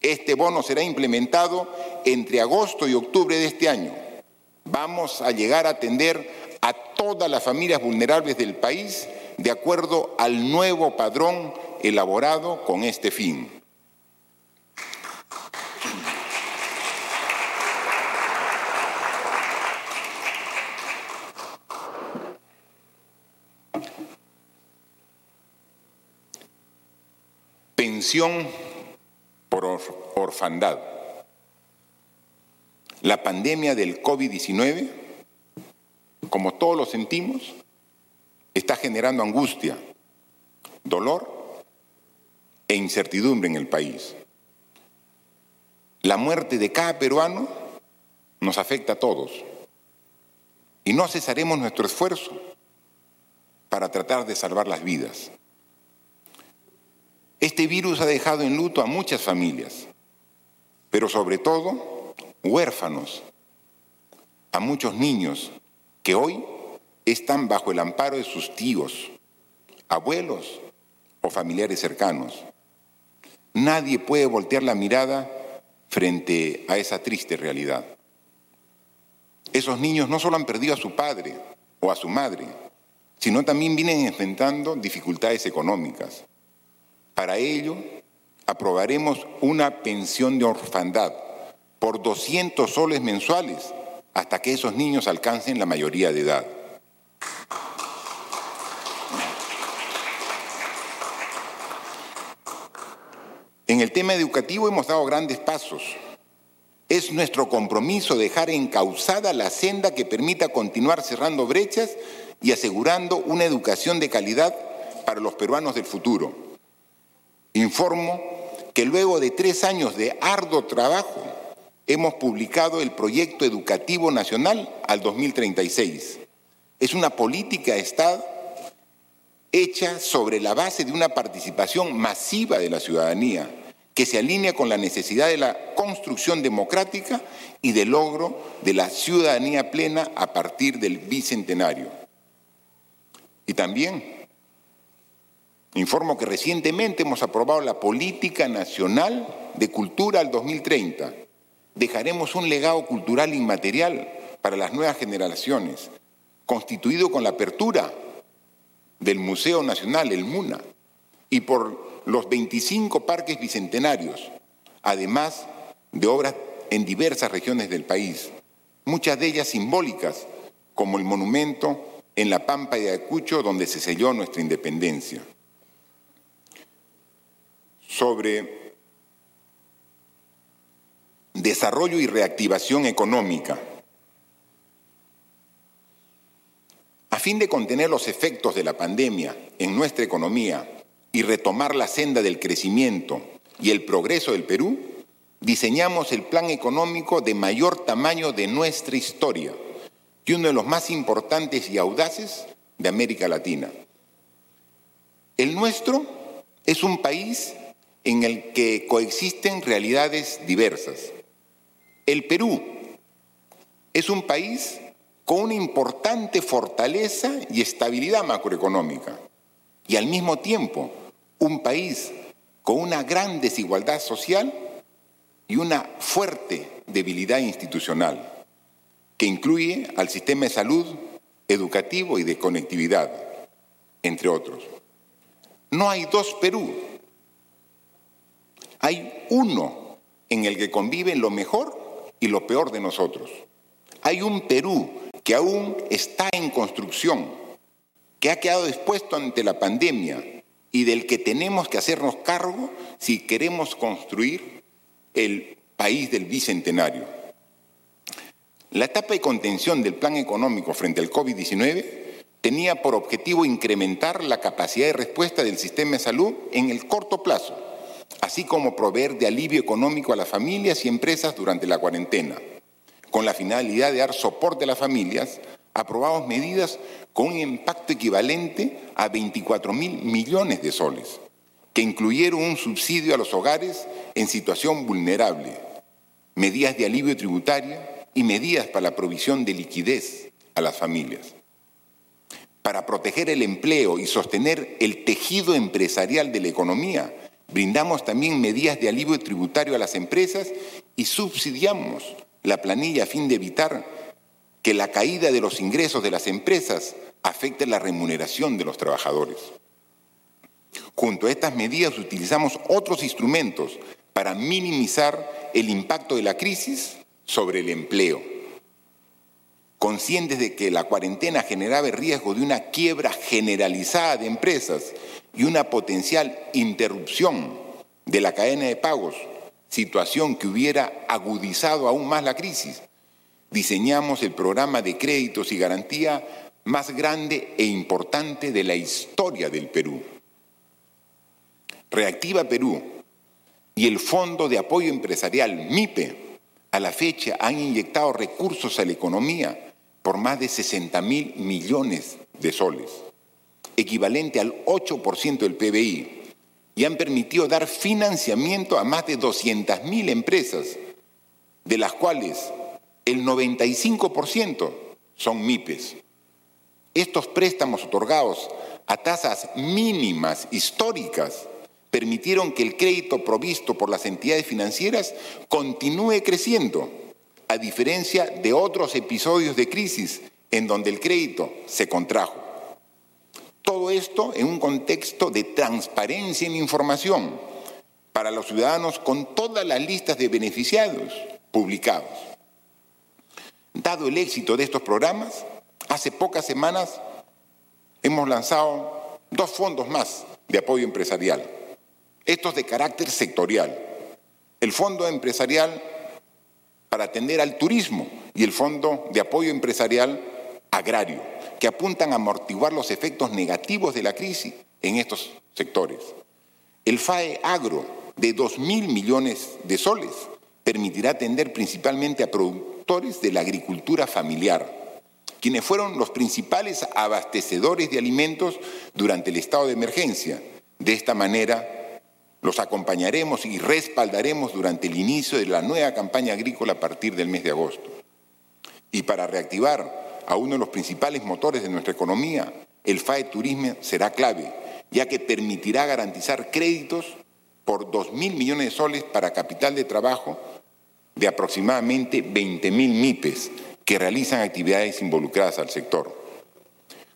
Este bono será implementado entre agosto y octubre de este año. Vamos a llegar a atender a todas las familias vulnerables del país de acuerdo al nuevo padrón elaborado con este fin. Pensión por orfandad. La pandemia del COVID-19, como todos lo sentimos, está generando angustia, dolor e incertidumbre en el país. La muerte de cada peruano nos afecta a todos y no cesaremos nuestro esfuerzo para tratar de salvar las vidas. Este virus ha dejado en luto a muchas familias, pero sobre todo huérfanos, a muchos niños que hoy están bajo el amparo de sus tíos, abuelos o familiares cercanos. Nadie puede voltear la mirada frente a esa triste realidad. Esos niños no solo han perdido a su padre o a su madre, sino también vienen enfrentando dificultades económicas. Para ello, aprobaremos una pensión de orfandad por 200 soles mensuales hasta que esos niños alcancen la mayoría de edad. En el tema educativo hemos dado grandes pasos. Es nuestro compromiso dejar encauzada la senda que permita continuar cerrando brechas y asegurando una educación de calidad para los peruanos del futuro. Informo que luego de tres años de arduo trabajo hemos publicado el Proyecto Educativo Nacional al 2036. Es una política de Estado hecha sobre la base de una participación masiva de la ciudadanía que se alinea con la necesidad de la construcción democrática y del logro de la ciudadanía plena a partir del bicentenario. Y también Informo que recientemente hemos aprobado la Política Nacional de Cultura al 2030, dejaremos un legado cultural inmaterial para las nuevas generaciones, constituido con la apertura del Museo Nacional, el MUNA, y por los 25 parques bicentenarios, además de obras en diversas regiones del país, muchas de ellas simbólicas, como el monumento en la Pampa de Ayacucho, donde se selló nuestra independencia. Sobre desarrollo y reactivación económica. A fin de contener los efectos de la pandemia en nuestra economía y retomar la senda del crecimiento y el progreso del Perú, diseñamos el plan económico de mayor tamaño de nuestra historia y uno de los más importantes y audaces de América Latina. El nuestro es un país en el que coexisten realidades diversas. El Perú es un país con una importante fortaleza y estabilidad macroeconómica y al mismo tiempo un país con una gran desigualdad social y una fuerte debilidad institucional, que incluye al sistema de salud, educativo y de conectividad, entre otros. No hay dos Perú, hay uno en el que conviven lo mejor y lo peor de nosotros. Hay un Perú que aún está en construcción, que ha quedado expuesto ante la pandemia y del que tenemos que hacernos cargo si queremos construir el país del bicentenario. La etapa de contención del plan económico frente al COVID-19 tenía por objetivo incrementar la capacidad de respuesta del sistema de salud en el corto plazo, así como proveer de alivio económico a las familias y empresas durante la cuarentena. Con la finalidad de dar soporte a las familias, aprobamos medidas con un impacto equivalente a 24 mil millones de soles, que incluyeron un subsidio a los hogares en situación vulnerable, medidas de alivio tributario y medidas para la provisión de liquidez a las familias. Para proteger el empleo y sostener el tejido empresarial de la economía, brindamos también medidas de alivio tributario a las empresas y subsidiamos la planilla a fin de evitar que la caída de los ingresos de las empresas afecte la remuneración de los trabajadores. Junto a estas medidas utilizamos otros instrumentos para minimizar el impacto de la crisis sobre el empleo. Conscientes de que la cuarentena generaba el riesgo de una quiebra generalizada de empresas y una potencial interrupción de la cadena de pagos, situación que hubiera agudizado aún más la crisis, diseñamos el programa de créditos y garantía más grande e importante de la historia del Perú. Reactiva Perú y el Fondo de Apoyo Empresarial, MIPE, a la fecha han inyectado recursos a la economía por más de 60 mil millones de soles, equivalente al 8% del PBI, y han permitido dar financiamiento a más de 200 mil empresas, de las cuales el 95% son MIPES. Estos préstamos otorgados a tasas mínimas históricas permitieron que el crédito provisto por las entidades financieras continúe creciendo, a diferencia de otros episodios de crisis en donde el crédito se contrajo. Todo esto en un contexto de transparencia en información para los ciudadanos con todas las listas de beneficiados publicados. Dado el éxito de estos programas, hace pocas semanas hemos lanzado dos fondos más de apoyo empresarial estos de carácter sectorial. El Fondo Empresarial para atender al turismo y el Fondo de Apoyo Empresarial Agrario, que apuntan a amortiguar los efectos negativos de la crisis en estos sectores. El FAE Agro, de 2 mil millones de soles, permitirá atender principalmente a productores de la agricultura familiar, quienes fueron los principales abastecedores de alimentos durante el estado de emergencia. De esta manera, los acompañaremos y respaldaremos durante el inicio de la nueva campaña agrícola a partir del mes de agosto. Y para reactivar a uno de los principales motores de nuestra economía, el FAE Turismo será clave, ya que permitirá garantizar créditos por 2.000 millones de soles para capital de trabajo de aproximadamente 20.000 MIPES que realizan actividades involucradas al sector.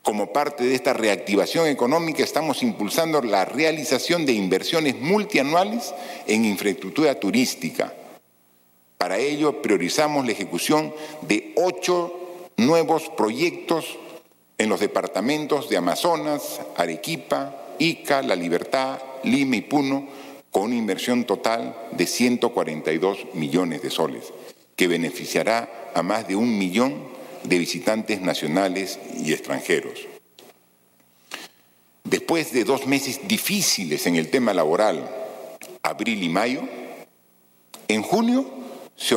Como parte de esta reactivación económica estamos impulsando la realización de inversiones multianuales en infraestructura turística. Para ello priorizamos la ejecución de ocho nuevos proyectos en los departamentos de Amazonas, Arequipa, Ica, La Libertad, Lima y Puno, con una inversión total de 142 millones de soles, que beneficiará a más de un millón de visitantes nacionales y extranjeros. Después de dos meses difíciles en el tema laboral, abril y mayo, en junio se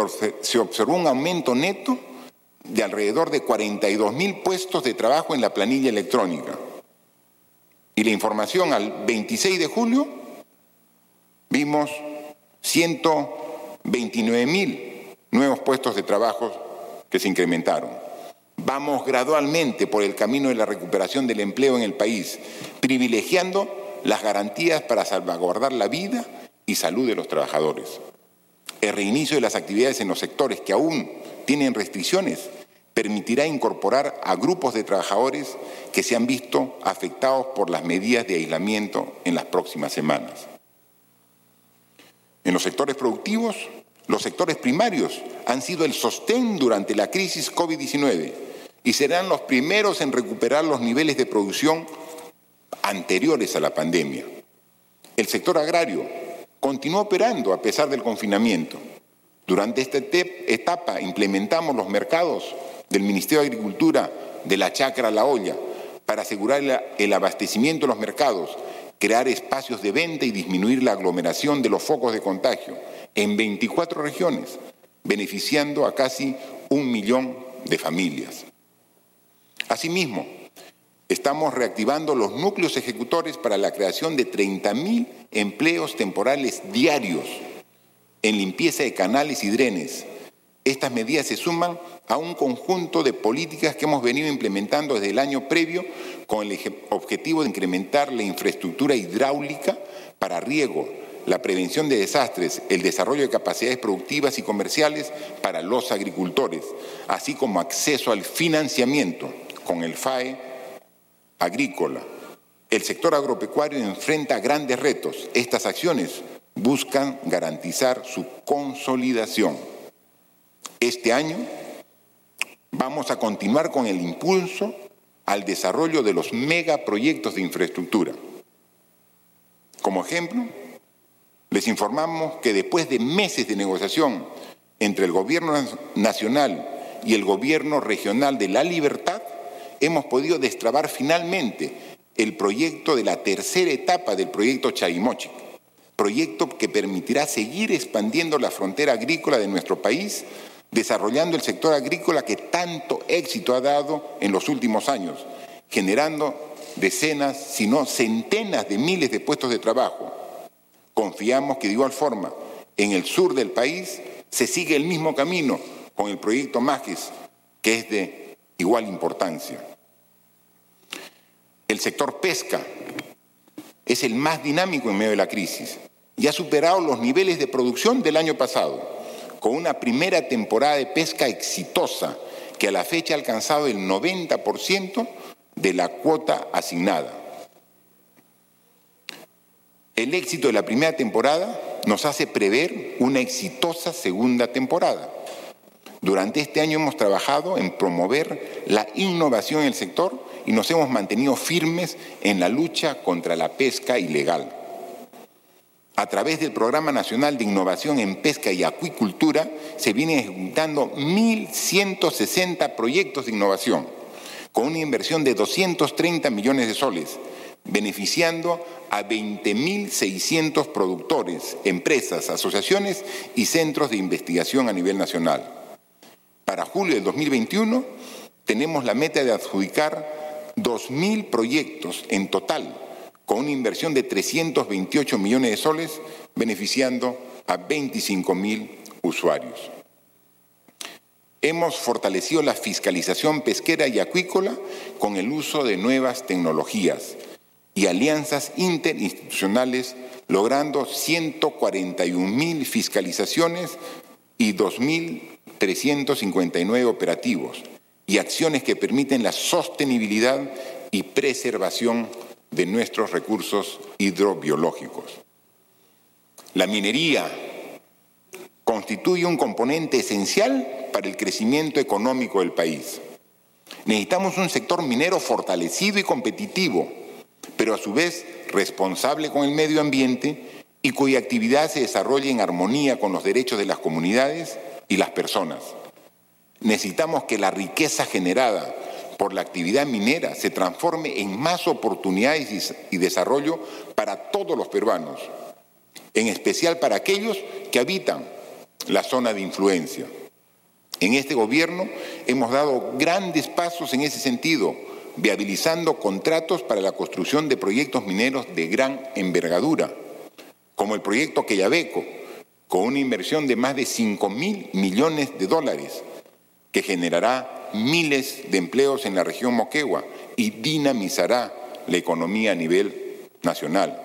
observó un aumento neto de alrededor de 42 mil puestos de trabajo en la planilla electrónica. Y la información al 26 de julio vimos 129 mil nuevos puestos de trabajo que se incrementaron. Vamos gradualmente por el camino de la recuperación del empleo en el país, privilegiando las garantías para salvaguardar la vida y salud de los trabajadores. El reinicio de las actividades en los sectores que aún tienen restricciones permitirá incorporar a grupos de trabajadores que se han visto afectados por las medidas de aislamiento en las próximas semanas. En los sectores productivos, los sectores primarios han sido el sostén durante la crisis COVID-19 y serán los primeros en recuperar los niveles de producción anteriores a la pandemia. El sector agrario continuó operando a pesar del confinamiento. Durante esta etapa implementamos los mercados del Ministerio de Agricultura de la chacra a la olla para asegurar el abastecimiento de los mercados, crear espacios de venta y disminuir la aglomeración de los focos de contagio en 24 regiones, beneficiando a casi un millón de familias. Asimismo, estamos reactivando los núcleos ejecutores para la creación de 30.000 empleos temporales diarios en limpieza de canales y drenes. Estas medidas se suman a un conjunto de políticas que hemos venido implementando desde el año previo con el objetivo de incrementar la infraestructura hidráulica para riego, la prevención de desastres, el desarrollo de capacidades productivas y comerciales para los agricultores, así como acceso al financiamiento con el FAE agrícola. El sector agropecuario enfrenta grandes retos. Estas acciones buscan garantizar su consolidación. Este año vamos a continuar con el impulso al desarrollo de los megaproyectos de infraestructura. Como ejemplo, les informamos que después de meses de negociación entre el Gobierno Nacional y el Gobierno Regional de la Libertad, hemos podido destrabar finalmente el proyecto de la tercera etapa del proyecto Chaimochi, proyecto que permitirá seguir expandiendo la frontera agrícola de nuestro país desarrollando el sector agrícola que tanto éxito ha dado en los últimos años, generando decenas, si no centenas de miles de puestos de trabajo. Confiamos que de igual forma en el sur del país se sigue el mismo camino con el proyecto MAGES, que es de igual importancia. El sector pesca es el más dinámico en medio de la crisis y ha superado los niveles de producción del año pasado con una primera temporada de pesca exitosa que a la fecha ha alcanzado el 90% de la cuota asignada. El éxito de la primera temporada nos hace prever una exitosa segunda temporada. Durante este año hemos trabajado en promover la innovación en el sector y nos hemos mantenido firmes en la lucha contra la pesca ilegal a través del Programa Nacional de Innovación en Pesca y Acuicultura, se vienen ejecutando 1.160 proyectos de innovación, con una inversión de 230 millones de soles, beneficiando a 20.600 productores, empresas, asociaciones y centros de investigación a nivel nacional. Para julio del 2021 tenemos la meta de adjudicar 2.000 proyectos en total con una inversión de 328 millones de soles, beneficiando a 25 mil usuarios. Hemos fortalecido la fiscalización pesquera y acuícola con el uso de nuevas tecnologías y alianzas interinstitucionales, logrando 141 mil fiscalizaciones y 2.359 operativos y acciones que permiten la sostenibilidad y preservación de nuestros recursos hidrobiológicos. La minería constituye un componente esencial para el crecimiento económico del país. Necesitamos un sector minero fortalecido y competitivo, pero a su vez responsable con el medio ambiente y cuya actividad se desarrolle en armonía con los derechos de las comunidades y las personas. Necesitamos que la riqueza generada por la actividad minera se transforme en más oportunidades y desarrollo para todos los peruanos, en especial para aquellos que habitan la zona de influencia. En este gobierno hemos dado grandes pasos en ese sentido, viabilizando contratos para la construcción de proyectos mineros de gran envergadura como el proyecto Quellaveco, con una inversión de más de 5 mil millones de dólares, que generará miles de empleos en la región Moquegua y dinamizará la economía a nivel nacional.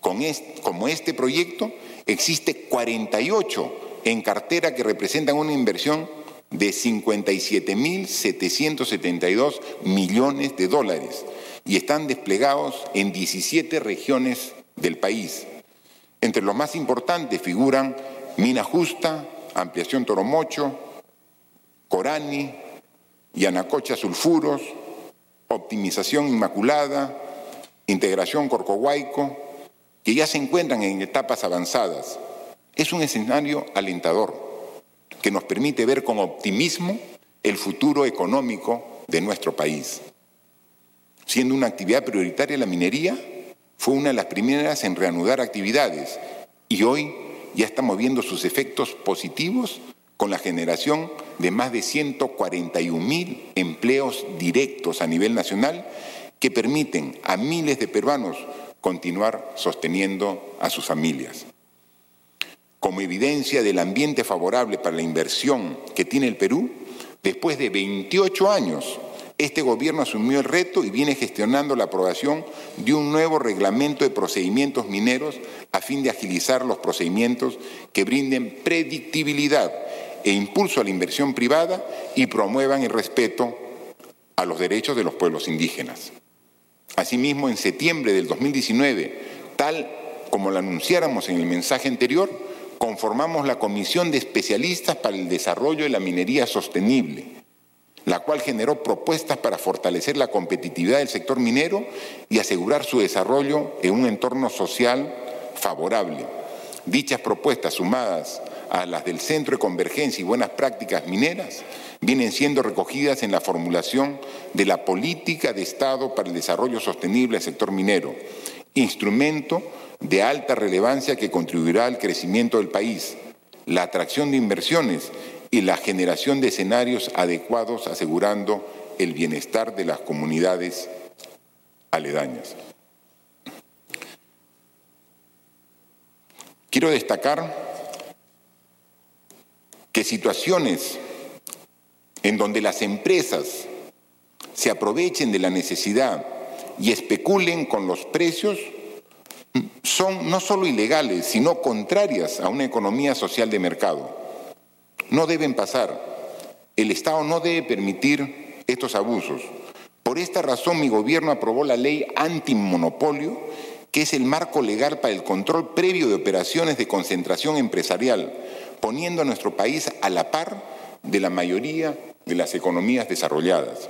Con este, como este proyecto, existe 48 en cartera que representan una inversión de 57.772 millones de dólares y están desplegados en 17 regiones del país. Entre los más importantes figuran Mina Justa, Ampliación Toromocho, Corani, Yanacocha Sulfuros, Optimización Inmaculada, Integración Corcohuayco, que ya se encuentran en etapas avanzadas. Es un escenario alentador que nos permite ver con optimismo el futuro económico de nuestro país. Siendo una actividad prioritaria la minería, fue una de las primeras en reanudar actividades y hoy ya estamos viendo sus efectos positivos con la generación de más de 141 mil empleos directos a nivel nacional que permiten a miles de peruanos continuar sosteniendo a sus familias. Como evidencia del ambiente favorable para la inversión que tiene el Perú, después de 28 años este gobierno asumió el reto y viene gestionando la aprobación de un nuevo reglamento de procedimientos mineros a fin de agilizar los procedimientos que brinden predictibilidad e impulso a la inversión privada y promuevan el respeto a los derechos de los pueblos indígenas. Asimismo, en septiembre del 2019, tal como lo anunciáramos en el mensaje anterior, conformamos la Comisión de Especialistas para el Desarrollo de la Minería Sostenible, la cual generó propuestas para fortalecer la competitividad del sector minero y asegurar su desarrollo en un entorno social favorable. Dichas propuestas, sumadas a las del Centro de Convergencia y Buenas Prácticas Mineras, vienen siendo recogidas en la formulación de la Política de Estado para el Desarrollo Sostenible del Sector Minero, instrumento de alta relevancia que contribuirá al crecimiento del país, la atracción de inversiones y la generación de escenarios adecuados asegurando el bienestar de las comunidades aledañas. Quiero destacar que situaciones en donde las empresas se aprovechen de la necesidad y especulen con los precios son no solo ilegales, sino contrarias a una economía social de mercado no deben pasar. El Estado no debe permitir estos abusos. Por esta razón mi gobierno aprobó la ley antimonopolio, que es el marco legal para el control previo de operaciones de concentración empresarial, poniendo a nuestro país a la par de la mayoría de las economías desarrolladas.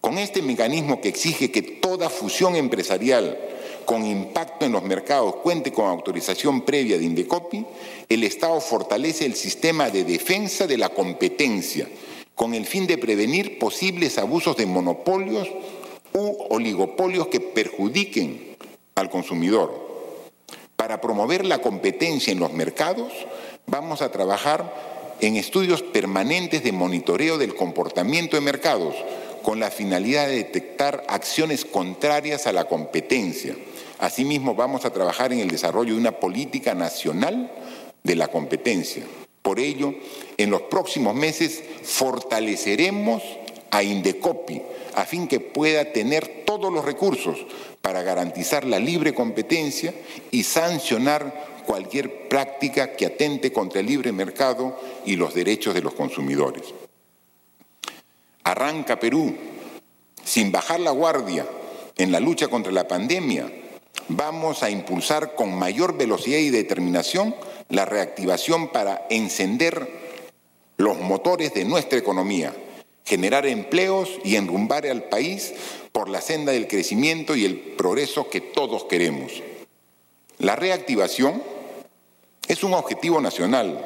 Con este mecanismo que exige que toda fusión empresarial con impacto en los mercados cuente con autorización previa de Indecopi, el Estado fortalece el sistema de defensa de la competencia con el fin de prevenir posibles abusos de monopolios u oligopolios que perjudiquen al consumidor. Para promover la competencia en los mercados, vamos a trabajar en estudios permanentes de monitoreo del comportamiento de mercados con la finalidad de detectar acciones contrarias a la competencia Asimismo, vamos a trabajar en el desarrollo de una política nacional de la competencia. Por ello, en los próximos meses fortaleceremos a Indecopi a fin que pueda tener todos los recursos para garantizar la libre competencia y sancionar cualquier práctica que atente contra el libre mercado y los derechos de los consumidores. Arranca Perú, sin bajar la guardia en la lucha contra la pandemia, vamos a impulsar con mayor velocidad y determinación la reactivación para encender los motores de nuestra economía, generar empleos y enrumbar al país por la senda del crecimiento y el progreso que todos queremos. La reactivación es un objetivo nacional.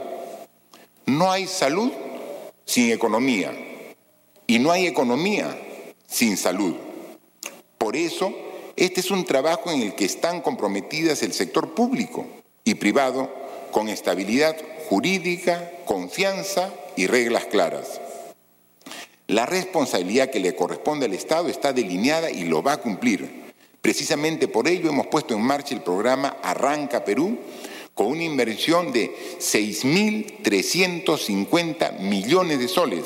No hay salud sin economía y no hay economía sin salud. Por eso, este es un trabajo en el que están comprometidas el sector público y privado con estabilidad jurídica, confianza y reglas claras. La responsabilidad que le corresponde al Estado está delineada y lo va a cumplir. Precisamente por ello hemos puesto en marcha el programa Arranca Perú con una inversión de 6.350 millones de soles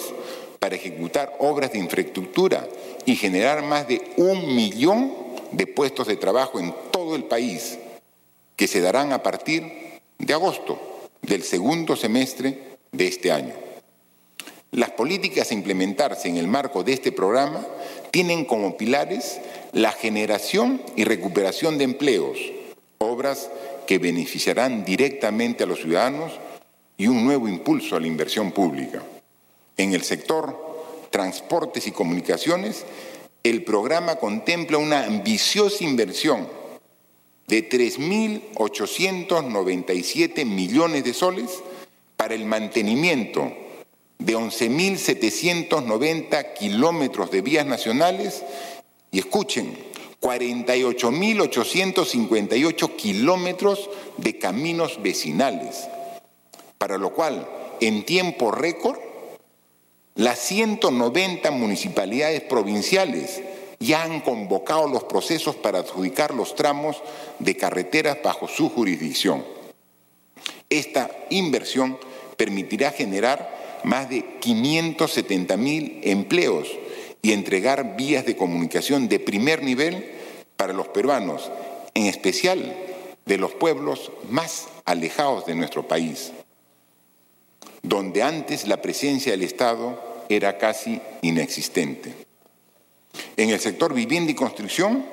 para ejecutar obras de infraestructura y generar más de un millón de puestos de trabajo en todo el país, que se darán a partir de agosto del segundo semestre de este año. Las políticas a implementarse en el marco de este programa tienen como pilares la generación y recuperación de empleos, obras que beneficiarán directamente a los ciudadanos y un nuevo impulso a la inversión pública. En el sector transportes y comunicaciones, el programa contempla una ambiciosa inversión de 3.897 millones de soles para el mantenimiento de 11.790 kilómetros de vías nacionales y escuchen, 48.858 kilómetros de caminos vecinales, para lo cual en tiempo récord las 190 municipalidades provinciales ya han convocado los procesos para adjudicar los tramos de carreteras bajo su jurisdicción. Esta inversión permitirá generar más de 570 mil empleos y entregar vías de comunicación de primer nivel para los peruanos, en especial de los pueblos más alejados de nuestro país, donde antes la presencia del Estado era casi inexistente. En el sector vivienda y construcción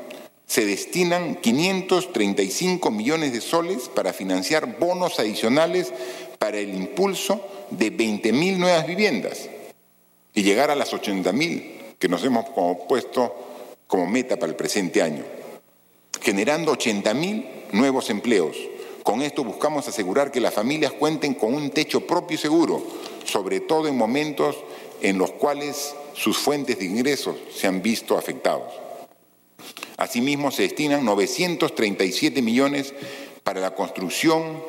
se destinan 535 millones de soles para financiar bonos adicionales para el impulso de 20.000 nuevas viviendas y llegar a las 80.000 que nos hemos puesto como meta para el presente año, generando 80.000 nuevos empleos. Con esto buscamos asegurar que las familias cuenten con un techo propio y seguro, sobre todo en momentos en los cuales sus fuentes de ingresos se han visto afectados. Asimismo, se destinan 937 millones para la construcción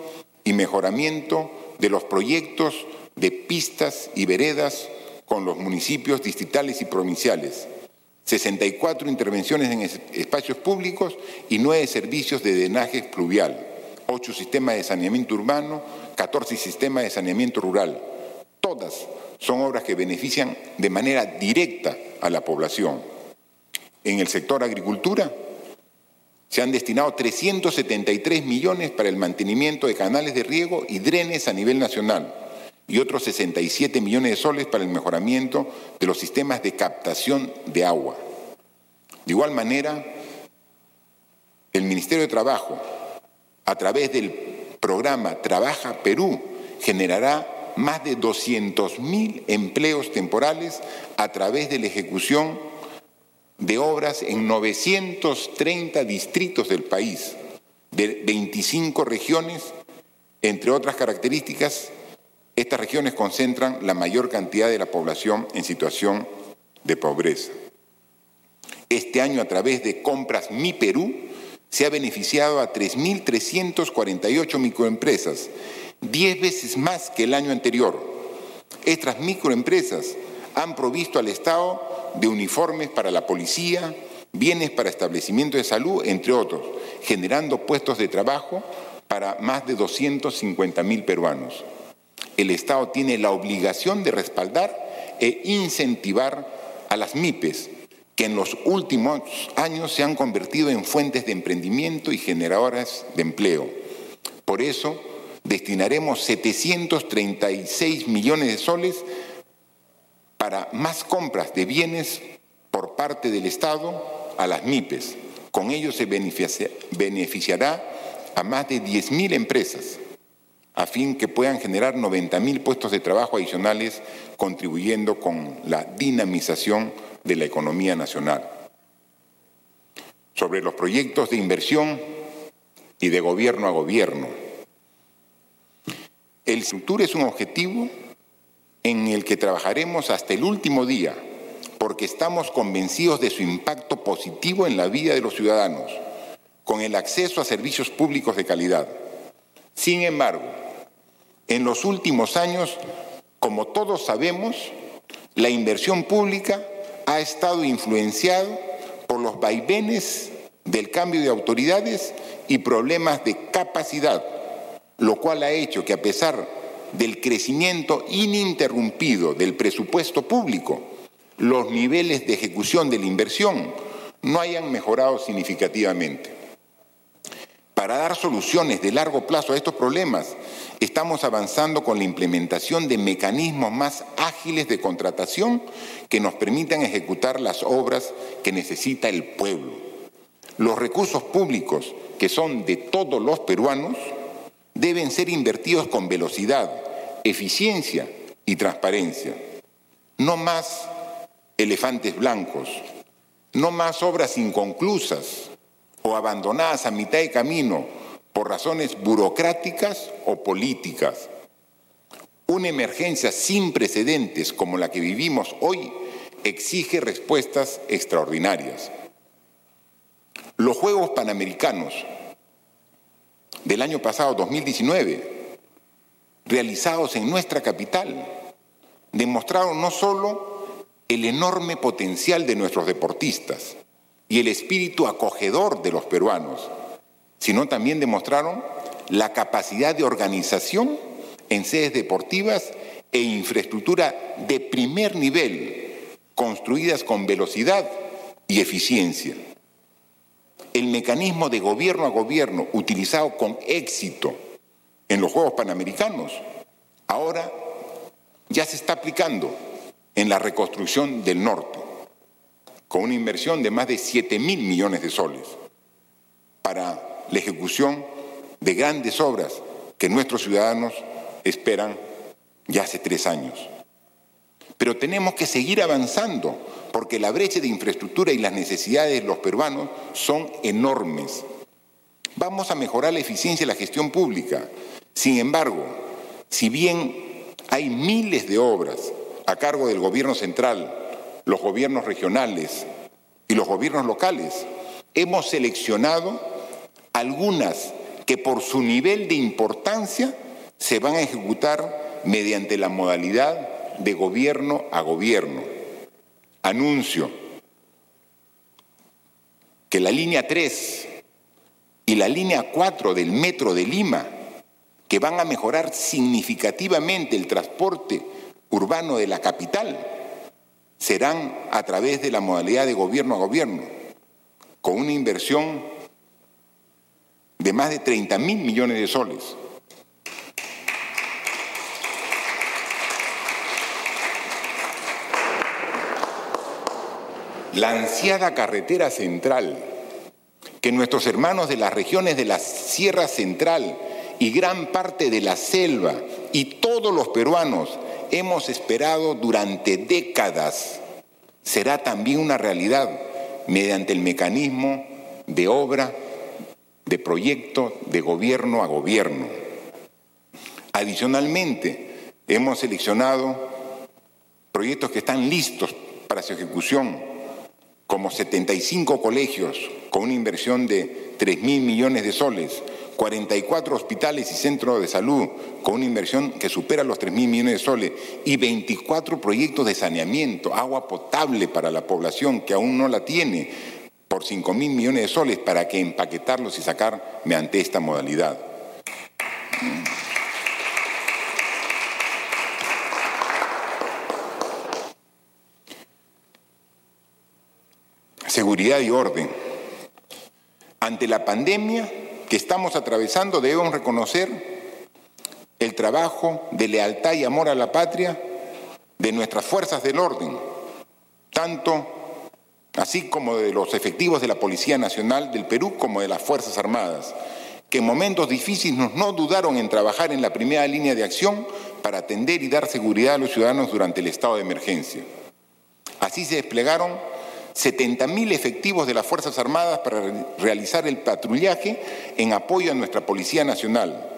y mejoramiento de los proyectos de pistas y veredas con los municipios distritales y provinciales, 64 intervenciones en espacios públicos y 9 servicios de drenaje pluvial, 8 sistemas de saneamiento urbano, 14 sistemas de saneamiento rural. Todas son obras que benefician de manera directa a la población. En el sector agricultura se han destinado 373 millones para el mantenimiento de canales de riego y drenes a nivel nacional y otros 67 millones de soles para el mejoramiento de los sistemas de captación de agua. De igual manera, el Ministerio de Trabajo, a través del programa Trabaja Perú, generará más de 200.000 empleos temporales a través de la ejecución de obras en 930 distritos del país, de 25 regiones, entre otras características, estas regiones concentran la mayor cantidad de la población en situación de pobreza. Este año, a través de compras Mi Perú, se ha beneficiado a 3.348 microempresas 10 veces más que el año anterior. Estas microempresas han provisto al Estado de uniformes para la policía, bienes para establecimientos de salud, entre otros, generando puestos de trabajo para más de 250 mil peruanos. El Estado tiene la obligación de respaldar e incentivar a las MIPES, que en los últimos años se han convertido en fuentes de emprendimiento y generadoras de empleo Por eso, destinaremos 736 millones de soles para más compras de bienes por parte del Estado a las MIPES. Con ello se beneficiará a más de 10.000 empresas a fin que puedan generar 90.000 puestos de trabajo adicionales, contribuyendo con la dinamización de la economía nacional. Sobre los proyectos de inversión y de gobierno a gobierno. El futuro es un objetivo en el que trabajaremos hasta el último día, porque estamos convencidos de su impacto positivo en la vida de los ciudadanos, con el acceso a servicios públicos de calidad. Sin embargo, en los últimos años, como todos sabemos, la inversión pública ha estado influenciada por los vaivenes del cambio de autoridades y problemas de capacidad, lo cual ha hecho que a pesar del crecimiento ininterrumpido del presupuesto público, los niveles de ejecución de la inversión no hayan mejorado significativamente. Para dar soluciones de largo plazo a estos problemas, estamos avanzando con la implementación de mecanismos más ágiles de contratación que nos permitan ejecutar las obras que necesita el pueblo. Los recursos públicos, que son de todos los peruanos, deben ser invertidos con velocidad, eficiencia y transparencia. No más elefantes blancos, no más obras inconclusas, o abandonadas a mitad de camino por razones burocráticas o políticas. Una emergencia sin precedentes como la que vivimos hoy exige respuestas extraordinarias. Los Juegos Panamericanos del año pasado, 2019, realizados en nuestra capital, demostraron no solo el enorme potencial de nuestros deportistas, y el espíritu acogedor de los peruanos, sino también demostraron la capacidad de organización en sedes deportivas e infraestructura de primer nivel, construidas con velocidad y eficiencia. El mecanismo de gobierno a gobierno utilizado con éxito en los Juegos Panamericanos, ahora ya se está aplicando en la reconstrucción del norte con una inversión de más de 7 mil millones de soles para la ejecución de grandes obras que nuestros ciudadanos esperan ya hace tres años. Pero tenemos que seguir avanzando porque la brecha de infraestructura y las necesidades de los peruanos son enormes. Vamos a mejorar la eficiencia de la gestión pública. Sin embargo, si bien hay miles de obras a cargo del gobierno central los gobiernos regionales y los gobiernos locales. Hemos seleccionado algunas que por su nivel de importancia se van a ejecutar mediante la modalidad de gobierno a gobierno. Anuncio que la línea 3 y la línea 4 del Metro de Lima, que van a mejorar significativamente el transporte urbano de la capital, serán a través de la modalidad de gobierno a gobierno, con una inversión de más de 30 mil millones de soles. La ansiada carretera central, que nuestros hermanos de las regiones de la Sierra Central y gran parte de la selva y todos los peruanos hemos esperado durante décadas será también una realidad mediante el mecanismo de obra, de proyecto, de gobierno a gobierno. Adicionalmente, hemos seleccionado proyectos que están listos para su ejecución, como 75 colegios con una inversión de 3 mil millones de soles, 44 hospitales y centros de salud con una inversión que supera los 3 mil millones de soles y 24 proyectos de saneamiento, agua potable para la población que aún no la tiene por 5 mil millones de soles para que empaquetarlos y sacar mediante esta modalidad. Seguridad y orden. Ante la pandemia, que estamos atravesando debemos reconocer el trabajo de lealtad y amor a la patria de nuestras fuerzas del orden, tanto así como de los efectivos de la Policía Nacional del Perú como de las Fuerzas Armadas, que en momentos difíciles no dudaron en trabajar en la primera línea de acción para atender y dar seguridad a los ciudadanos durante el estado de emergencia. Así se desplegaron 70.000 efectivos de las Fuerzas Armadas para realizar el patrullaje en apoyo a nuestra Policía Nacional,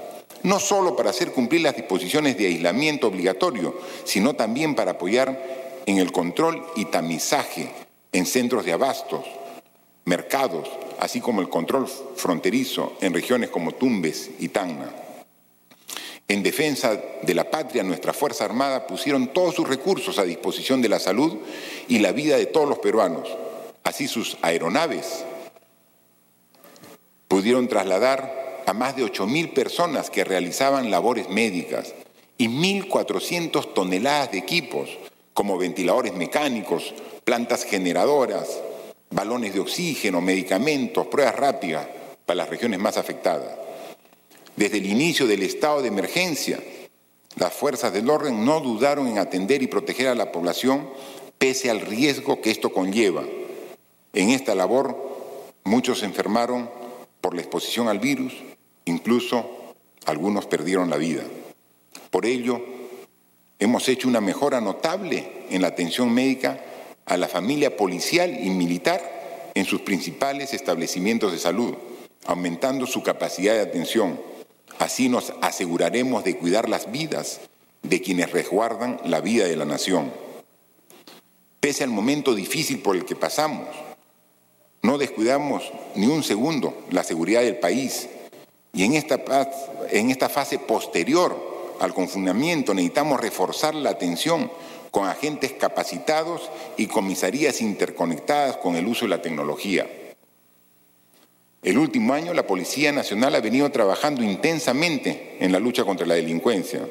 no solo para hacer cumplir las disposiciones de aislamiento obligatorio, sino también para apoyar en el control y tamizaje en centros de abastos, mercados, así como el control fronterizo en regiones como Tumbes y Tacna. En defensa de la patria, nuestra Fuerza Armada pusieron todos sus recursos a disposición de la salud y la vida de todos los peruanos. Así sus aeronaves pudieron trasladar a más de 8.000 personas que realizaban labores médicas y 1.400 toneladas de equipos como ventiladores mecánicos, plantas generadoras, balones de oxígeno, medicamentos, pruebas rápidas para las regiones más afectadas. Desde el inicio del estado de emergencia, las fuerzas del orden no dudaron en atender y proteger a la población pese al riesgo que esto conlleva. En esta labor muchos se enfermaron por la exposición al virus, incluso algunos perdieron la vida. Por ello, hemos hecho una mejora notable en la atención médica a la familia policial y militar en sus principales establecimientos de salud, aumentando su capacidad de atención Así nos aseguraremos de cuidar las vidas de quienes resguardan la vida de la nación. Pese al momento difícil por el que pasamos, no descuidamos ni un segundo la seguridad del país y en esta, en esta fase posterior al confinamiento necesitamos reforzar la atención con agentes capacitados y comisarías interconectadas con el uso de la tecnología. El último año la Policía Nacional ha venido trabajando intensamente en la lucha contra la delincuencia.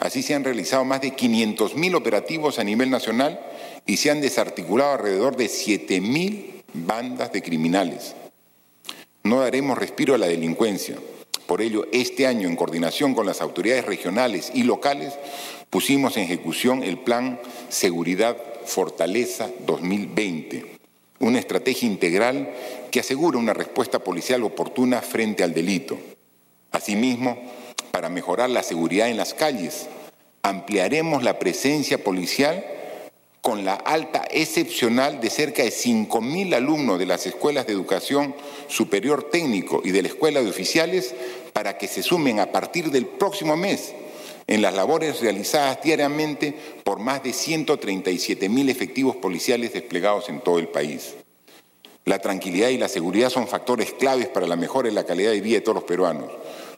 Así se han realizado más de 500.000 operativos a nivel nacional y se han desarticulado alrededor de 7.000 bandas de criminales. No daremos respiro a la delincuencia. Por ello, este año, en coordinación con las autoridades regionales y locales, pusimos en ejecución el Plan Seguridad Fortaleza 2020 una estrategia integral que asegura una respuesta policial oportuna frente al delito. Asimismo, para mejorar la seguridad en las calles, ampliaremos la presencia policial con la alta excepcional de cerca de 5.000 alumnos de las escuelas de educación superior técnico y de la escuela de oficiales para que se sumen a partir del próximo mes en las labores realizadas diariamente por más de 137 mil efectivos policiales desplegados en todo el país. La tranquilidad y la seguridad son factores claves para la mejora de la calidad de vida de todos los peruanos.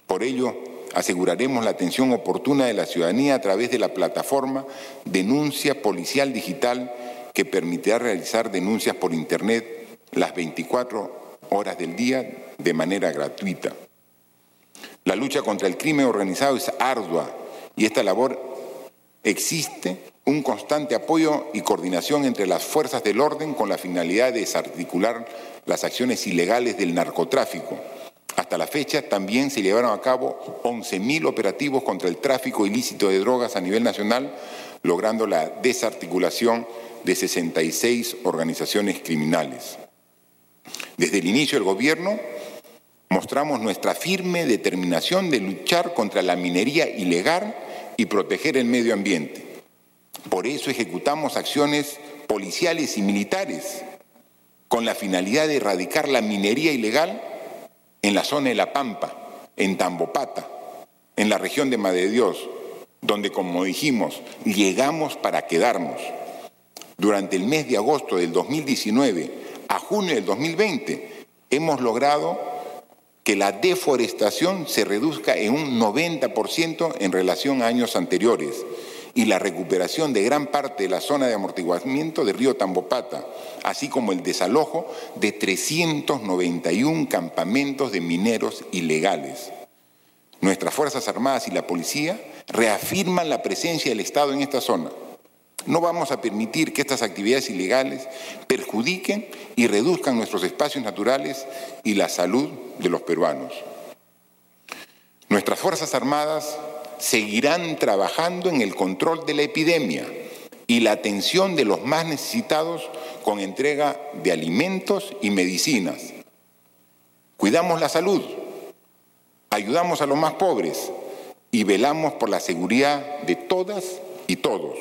Por ello, aseguraremos la atención oportuna de la ciudadanía a través de la plataforma Denuncia Policial Digital que permitirá realizar denuncias por Internet las 24 horas del día de manera gratuita. La lucha contra el crimen organizado es ardua y esta labor existe un constante apoyo y coordinación entre las fuerzas del orden con la finalidad de desarticular las acciones ilegales del narcotráfico. Hasta la fecha también se llevaron a cabo 11.000 operativos contra el tráfico ilícito de drogas a nivel nacional, logrando la desarticulación de 66 organizaciones criminales. Desde el inicio del gobierno mostramos nuestra firme determinación de luchar contra la minería ilegal y proteger el medio ambiente. Por eso ejecutamos acciones policiales y militares con la finalidad de erradicar la minería ilegal en la zona de La Pampa, en Tambopata, en la región de Madre de Dios, donde, como dijimos, llegamos para quedarnos. Durante el mes de agosto del 2019 a junio del 2020 hemos logrado que la deforestación se reduzca en un 90% en relación a años anteriores y la recuperación de gran parte de la zona de amortiguamiento de río Tambopata, así como el desalojo de 391 campamentos de mineros ilegales. Nuestras Fuerzas Armadas y la Policía reafirman la presencia del Estado en esta zona no vamos a permitir que estas actividades ilegales perjudiquen y reduzcan nuestros espacios naturales y la salud de los peruanos. Nuestras Fuerzas Armadas seguirán trabajando en el control de la epidemia y la atención de los más necesitados con entrega de alimentos y medicinas. Cuidamos la salud, ayudamos a los más pobres y velamos por la seguridad de todas y todos.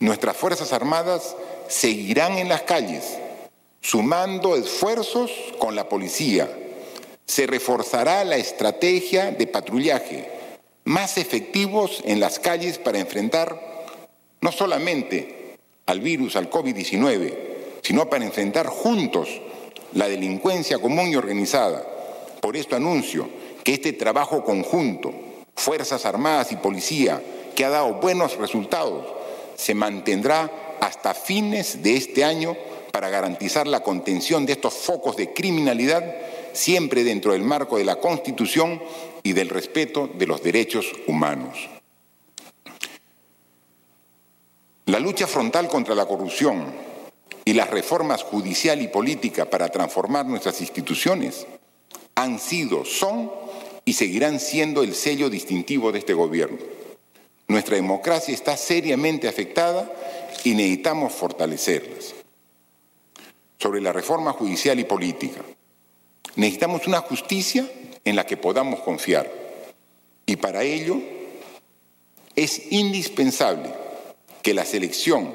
Nuestras Fuerzas Armadas seguirán en las calles, sumando esfuerzos con la policía. Se reforzará la estrategia de patrullaje, más efectivos en las calles para enfrentar no solamente al virus, al COVID-19, sino para enfrentar juntos la delincuencia común y organizada. Por esto anuncio que este trabajo conjunto, Fuerzas Armadas y Policía, que ha dado buenos resultados, se mantendrá hasta fines de este año para garantizar la contención de estos focos de criminalidad, siempre dentro del marco de la Constitución y del respeto de los derechos humanos. La lucha frontal contra la corrupción y las reformas judicial y política para transformar nuestras instituciones han sido, son y seguirán siendo el sello distintivo de este gobierno. Nuestra democracia está seriamente afectada y necesitamos fortalecerlas. Sobre la reforma judicial y política, necesitamos una justicia en la que podamos confiar. Y para ello es indispensable que la selección,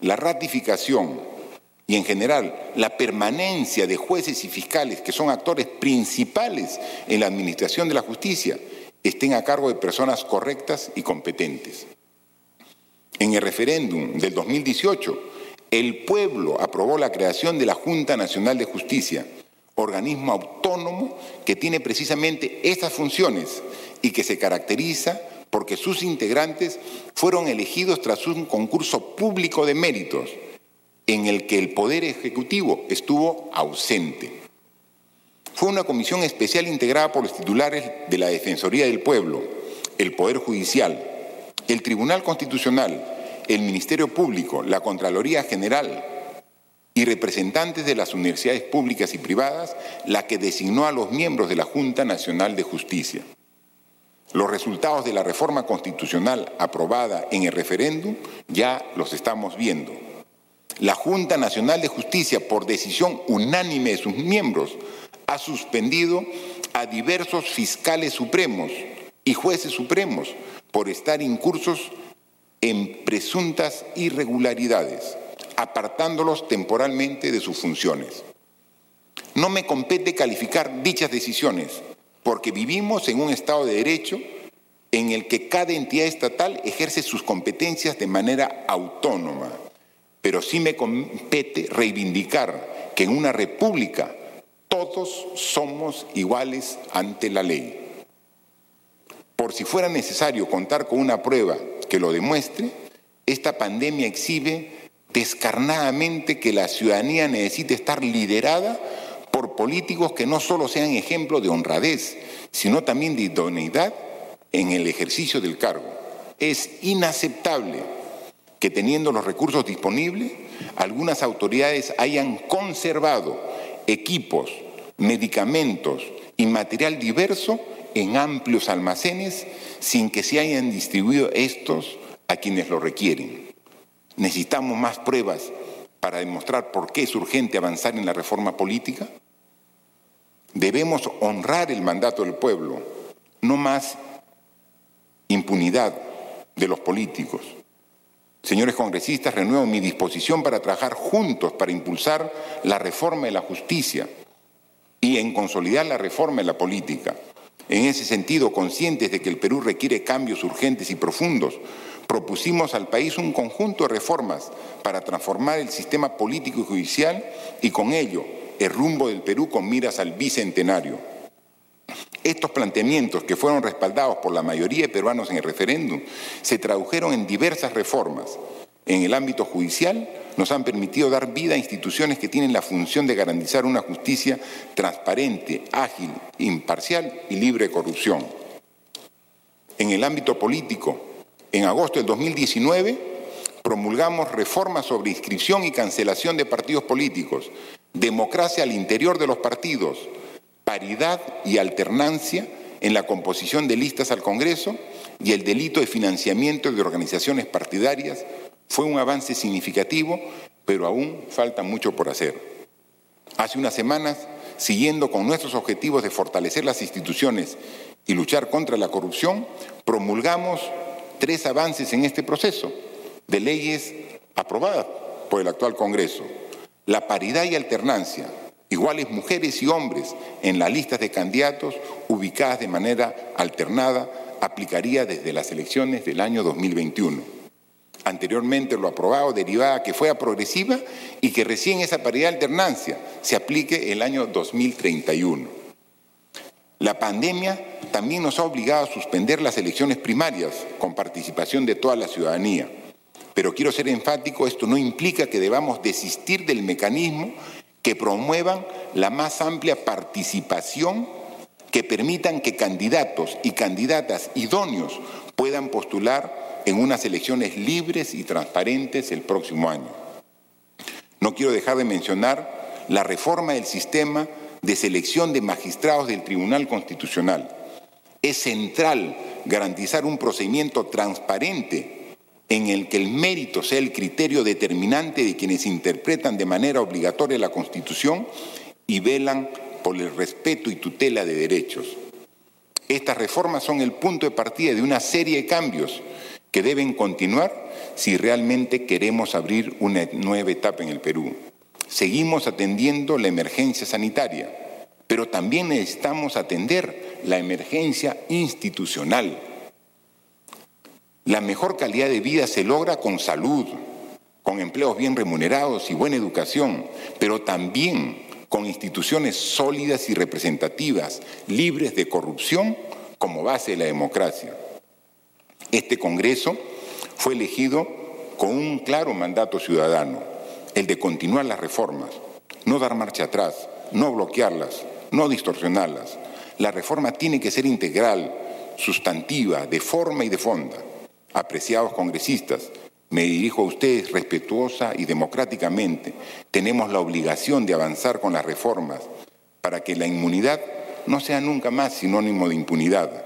la ratificación y en general la permanencia de jueces y fiscales, que son actores principales en la administración de la justicia, estén a cargo de personas correctas y competentes. En el referéndum del 2018, el pueblo aprobó la creación de la Junta Nacional de Justicia, organismo autónomo que tiene precisamente estas funciones y que se caracteriza porque sus integrantes fueron elegidos tras un concurso público de méritos en el que el Poder Ejecutivo estuvo ausente. Fue una comisión especial integrada por los titulares de la Defensoría del Pueblo, el Poder Judicial, el Tribunal Constitucional, el Ministerio Público, la Contraloría General, y representantes de las universidades públicas y privadas, la que designó a los miembros de la Junta Nacional de Justicia. Los resultados de la reforma constitucional aprobada en el referéndum ya los estamos viendo. La Junta Nacional de Justicia, por decisión unánime de sus miembros, ha suspendido a diversos fiscales supremos y jueces supremos por estar incursos en presuntas irregularidades apartándolos temporalmente de sus funciones. No me compete calificar dichas decisiones, porque vivimos en un Estado de Derecho en el que cada entidad estatal ejerce sus competencias de manera autónoma, pero sí me compete reivindicar que en una república todos somos iguales ante la ley. Por si fuera necesario contar con una prueba que lo demuestre, esta pandemia exhibe descarnadamente que la ciudadanía necesita estar liderada por políticos que no solo sean ejemplo de honradez, sino también de idoneidad en el ejercicio del cargo. Es inaceptable que teniendo los recursos disponibles, algunas autoridades hayan conservado equipos, medicamentos y material diverso en amplios almacenes sin que se hayan distribuido estos a quienes lo requieren. ¿Necesitamos más pruebas para demostrar por qué es urgente avanzar en la reforma política? Debemos honrar el mandato del pueblo, no más impunidad de los políticos. Señores congresistas, renuevo mi disposición para trabajar juntos para impulsar la reforma de la justicia y en consolidar la reforma de la política. En ese sentido, conscientes de que el Perú requiere cambios urgentes y profundos, propusimos al país un conjunto de reformas para transformar el sistema político y judicial y con ello el rumbo del Perú con miras al bicentenario. Estos planteamientos, que fueron respaldados por la mayoría de peruanos en el referéndum, se tradujeron en diversas reformas. En el ámbito judicial nos han permitido dar vida a instituciones que tienen la función de garantizar una justicia transparente, ágil, imparcial y libre de corrupción. En el ámbito político, en agosto del 2019 promulgamos reformas sobre inscripción y cancelación de partidos políticos, democracia al interior de los partidos, paridad y alternancia en la composición de listas al Congreso y el delito de financiamiento de organizaciones partidarias fue un avance significativo, pero aún falta mucho por hacer. Hace unas semanas, siguiendo con nuestros objetivos de fortalecer las instituciones y luchar contra la corrupción, promulgamos tres avances en este proceso de leyes aprobadas por el actual Congreso. La paridad y alternancia, iguales mujeres y hombres en las listas de candidatos ubicadas de manera alternada, aplicaría desde las elecciones del año 2021. Anteriormente lo aprobado derivaba que fuera progresiva y que recién esa paridad de alternancia se aplique el año 2031. La pandemia también nos ha obligado a suspender las elecciones primarias con participación de toda la ciudadanía. Pero quiero ser enfático, esto no implica que debamos desistir del mecanismo que promuevan la más amplia participación, que permitan que candidatos y candidatas idóneos puedan postular en unas elecciones libres y transparentes el próximo año. No quiero dejar de mencionar la reforma del sistema de selección de magistrados del Tribunal Constitucional. Es central garantizar un procedimiento transparente en el que el mérito sea el criterio determinante de quienes interpretan de manera obligatoria la Constitución y velan por el respeto y tutela de derechos. Estas reformas son el punto de partida de una serie de cambios que deben continuar si realmente queremos abrir una nueva etapa en el Perú. Seguimos atendiendo la emergencia sanitaria, pero también necesitamos atender la emergencia institucional la mejor calidad de vida se logra con salud, con empleos bien remunerados y buena educación, pero también con instituciones sólidas y representativas, libres de corrupción como base de la democracia. Este Congreso fue elegido con un claro mandato ciudadano, el de continuar las reformas, no dar marcha atrás, no bloquearlas, no distorsionarlas. La reforma tiene que ser integral, sustantiva, de forma y de fondo. Apreciados congresistas, me dirijo a ustedes respetuosa y democráticamente. Tenemos la obligación de avanzar con las reformas para que la inmunidad no sea nunca más sinónimo de impunidad,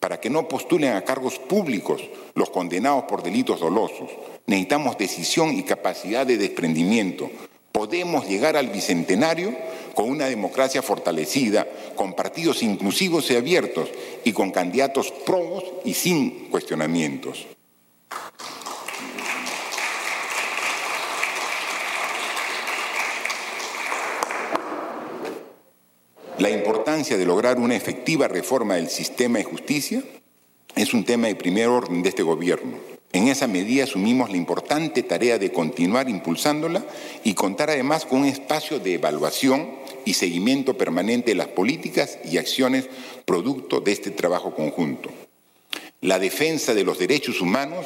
para que no postulen a cargos públicos los condenados por delitos dolosos. Necesitamos decisión y capacidad de desprendimiento. Podemos llegar al bicentenario con una democracia fortalecida, con partidos inclusivos y abiertos y con candidatos probos y sin cuestionamientos. La importancia de lograr una efectiva reforma del sistema de justicia es un tema de primer orden de este gobierno. En esa medida asumimos la importante tarea de continuar impulsándola y contar además con un espacio de evaluación y seguimiento permanente de las políticas y acciones producto de este trabajo conjunto. La defensa de los derechos humanos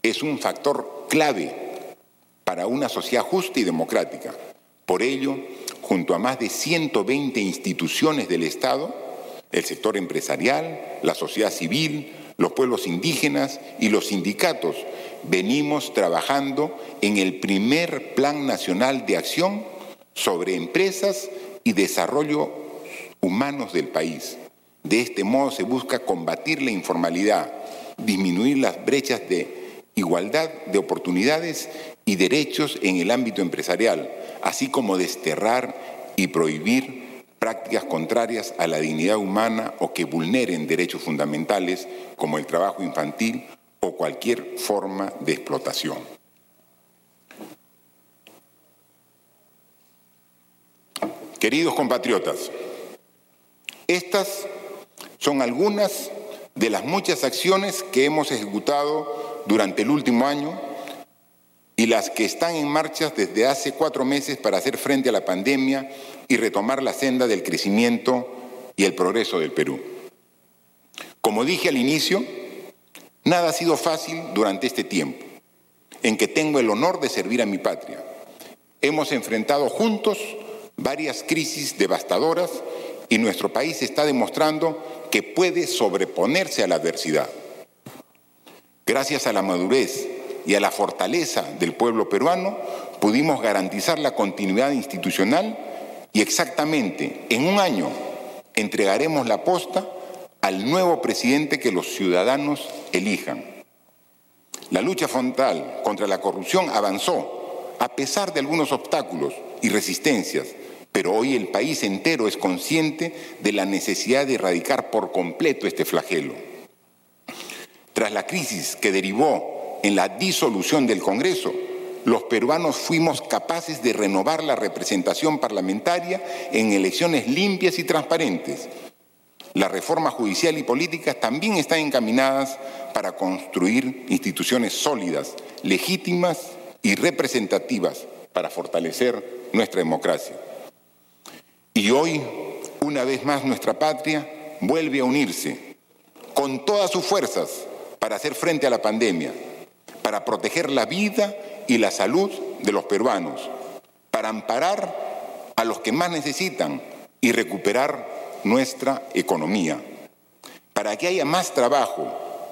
es un factor clave para una sociedad justa y democrática. Por ello, junto a más de 120 instituciones del Estado, el sector empresarial, la sociedad civil, los pueblos indígenas y los sindicatos, venimos trabajando en el primer Plan Nacional de Acción sobre empresas y desarrollo humanos del país. De este modo se busca combatir la informalidad, disminuir las brechas de igualdad de oportunidades y derechos en el ámbito empresarial, así como desterrar y prohibir prácticas contrarias a la dignidad humana o que vulneren derechos fundamentales como el trabajo infantil o cualquier forma de explotación. Queridos compatriotas, estas son algunas de las muchas acciones que hemos ejecutado durante el último año y las que están en marcha desde hace cuatro meses para hacer frente a la pandemia y retomar la senda del crecimiento y el progreso del Perú. Como dije al inicio, nada ha sido fácil durante este tiempo, en que tengo el honor de servir a mi patria. Hemos enfrentado juntos varias crisis devastadoras y nuestro país está demostrando que puede sobreponerse a la adversidad. Gracias a la madurez y a la fortaleza del pueblo peruano, pudimos garantizar la continuidad institucional y exactamente en un año entregaremos la posta al nuevo presidente que los ciudadanos elijan. La lucha frontal contra la corrupción avanzó a pesar de algunos obstáculos y resistencias, pero hoy el país entero es consciente de la necesidad de erradicar por completo este flagelo. Tras la crisis que derivó en la disolución del Congreso, los peruanos fuimos capaces de renovar la representación parlamentaria en elecciones limpias y transparentes. Las reformas judicial y políticas también están encaminadas para construir instituciones sólidas, legítimas y representativas para fortalecer nuestra democracia. Y hoy, una vez más, nuestra patria vuelve a unirse con todas sus fuerzas para hacer frente a la pandemia, para proteger la vida y la salud de los peruanos, para amparar a los que más necesitan y recuperar nuestra economía, para que haya más trabajo,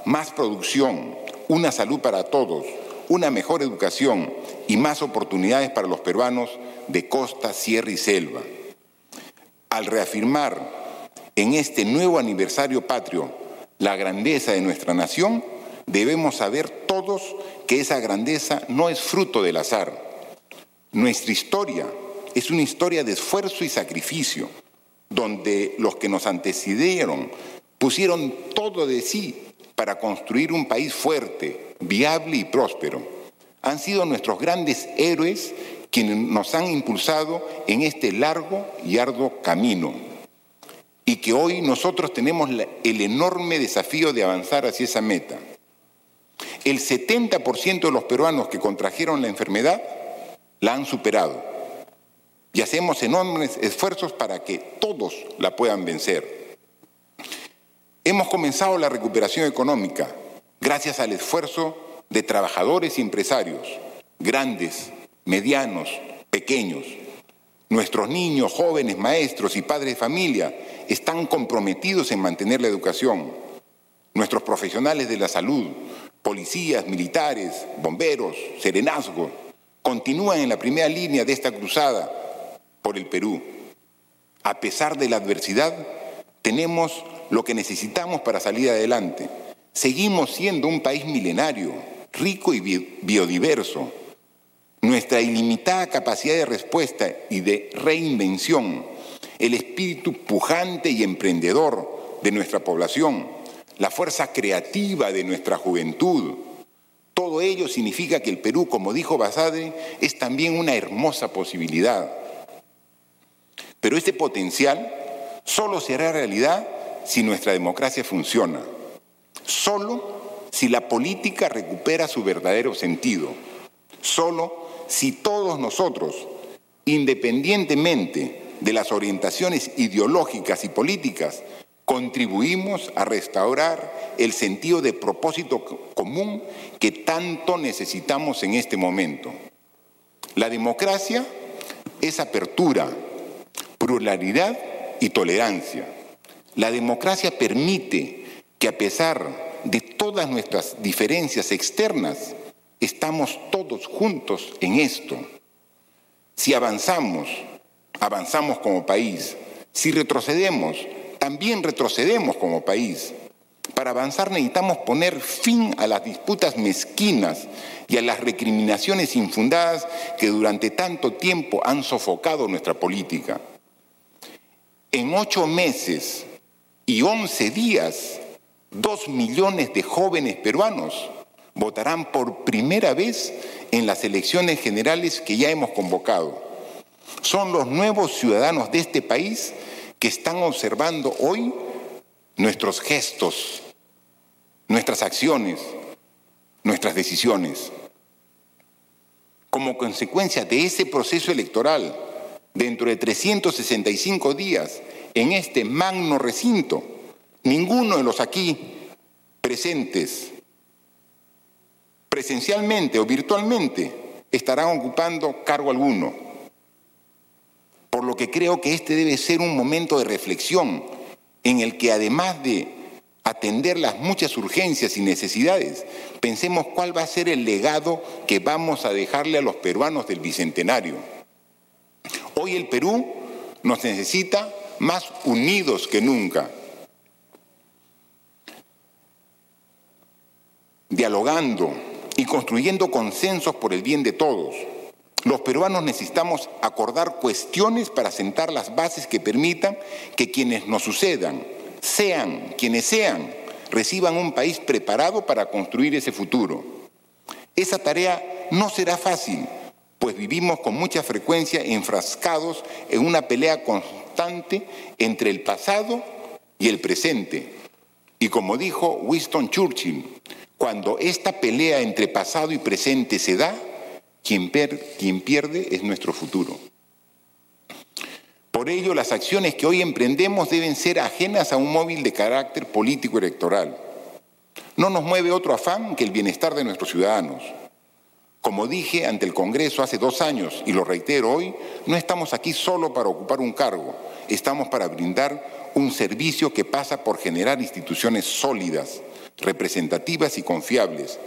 más producción, una salud para todos, una mejor educación y más oportunidades para los peruanos de costa, sierra y selva. Al reafirmar en este nuevo aniversario patrio la grandeza de nuestra nación, debemos saber todos que esa grandeza no es fruto del azar. Nuestra historia es una historia de esfuerzo y sacrificio, donde los que nos antecedieron pusieron todo de sí para construir un país fuerte, viable y próspero. Han sido nuestros grandes héroes quienes nos han impulsado en este largo y arduo camino y que hoy nosotros tenemos el enorme desafío de avanzar hacia esa meta. El 70% de los peruanos que contrajeron la enfermedad la han superado y hacemos enormes esfuerzos para que todos la puedan vencer. Hemos comenzado la recuperación económica gracias al esfuerzo de trabajadores y empresarios, grandes, medianos, pequeños. Nuestros niños, jóvenes, maestros y padres de familia están comprometidos en mantener la educación. Nuestros profesionales de la salud, policías, militares, bomberos, serenazgos, continúan en la primera línea de esta cruzada por el Perú. A pesar de la adversidad, tenemos lo que necesitamos para salir adelante. Seguimos siendo un país milenario, rico y biodiverso. Nuestra ilimitada capacidad de respuesta y de reinvención el espíritu pujante y emprendedor de nuestra población, la fuerza creativa de nuestra juventud. Todo ello significa que el Perú, como dijo Basade, es también una hermosa posibilidad. Pero este potencial solo será realidad si nuestra democracia funciona, solo si la política recupera su verdadero sentido, solo si todos nosotros, independientemente de las orientaciones ideológicas y políticas, contribuimos a restaurar el sentido de propósito común que tanto necesitamos en este momento. La democracia es apertura, pluralidad y tolerancia. La democracia permite que a pesar de todas nuestras diferencias externas, estamos todos juntos en esto. Si avanzamos avanzamos como país. Si retrocedemos, también retrocedemos como país. Para avanzar necesitamos poner fin a las disputas mezquinas y a las recriminaciones infundadas que durante tanto tiempo han sofocado nuestra política. En ocho meses y once días, dos millones de jóvenes peruanos votarán por primera vez en las elecciones generales que ya hemos convocado. Son los nuevos ciudadanos de este país que están observando hoy nuestros gestos, nuestras acciones, nuestras decisiones. Como consecuencia de ese proceso electoral, dentro de 365 días, en este magno recinto, ninguno de los aquí presentes, presencialmente o virtualmente, estarán ocupando cargo alguno por lo que creo que este debe ser un momento de reflexión en el que además de atender las muchas urgencias y necesidades, pensemos cuál va a ser el legado que vamos a dejarle a los peruanos del Bicentenario. Hoy el Perú nos necesita más unidos que nunca, dialogando y construyendo consensos por el bien de todos los peruanos necesitamos acordar cuestiones para sentar las bases que permitan que quienes nos sucedan, sean quienes sean, reciban un país preparado para construir ese futuro. Esa tarea no será fácil, pues vivimos con mucha frecuencia enfrascados en una pelea constante entre el pasado y el presente. Y como dijo Winston Churchill, cuando esta pelea entre pasado y presente se da, quien, quien pierde es nuestro futuro. Por ello, las acciones que hoy emprendemos deben ser ajenas a un móvil de carácter político electoral. No nos mueve otro afán que el bienestar de nuestros ciudadanos. Como dije ante el Congreso hace dos años y lo reitero hoy, no estamos aquí solo para ocupar un cargo, estamos para brindar un servicio que pasa por generar instituciones sólidas, representativas y confiables,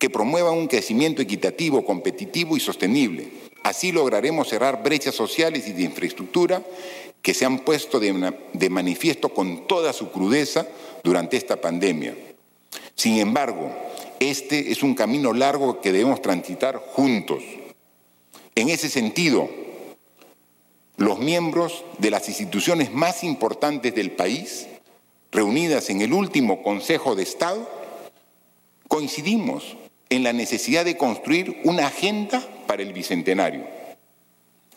que promuevan un crecimiento equitativo, competitivo y sostenible. Así lograremos cerrar brechas sociales y de infraestructura que se han puesto de, manifiesto con toda su crudeza durante esta pandemia. Sin embargo, este es un camino largo que debemos transitar juntos. En ese sentido, los miembros de las instituciones más importantes del país, reunidas en el último Consejo de Estado, coincidimos en la necesidad de construir una agenda para el Bicentenario.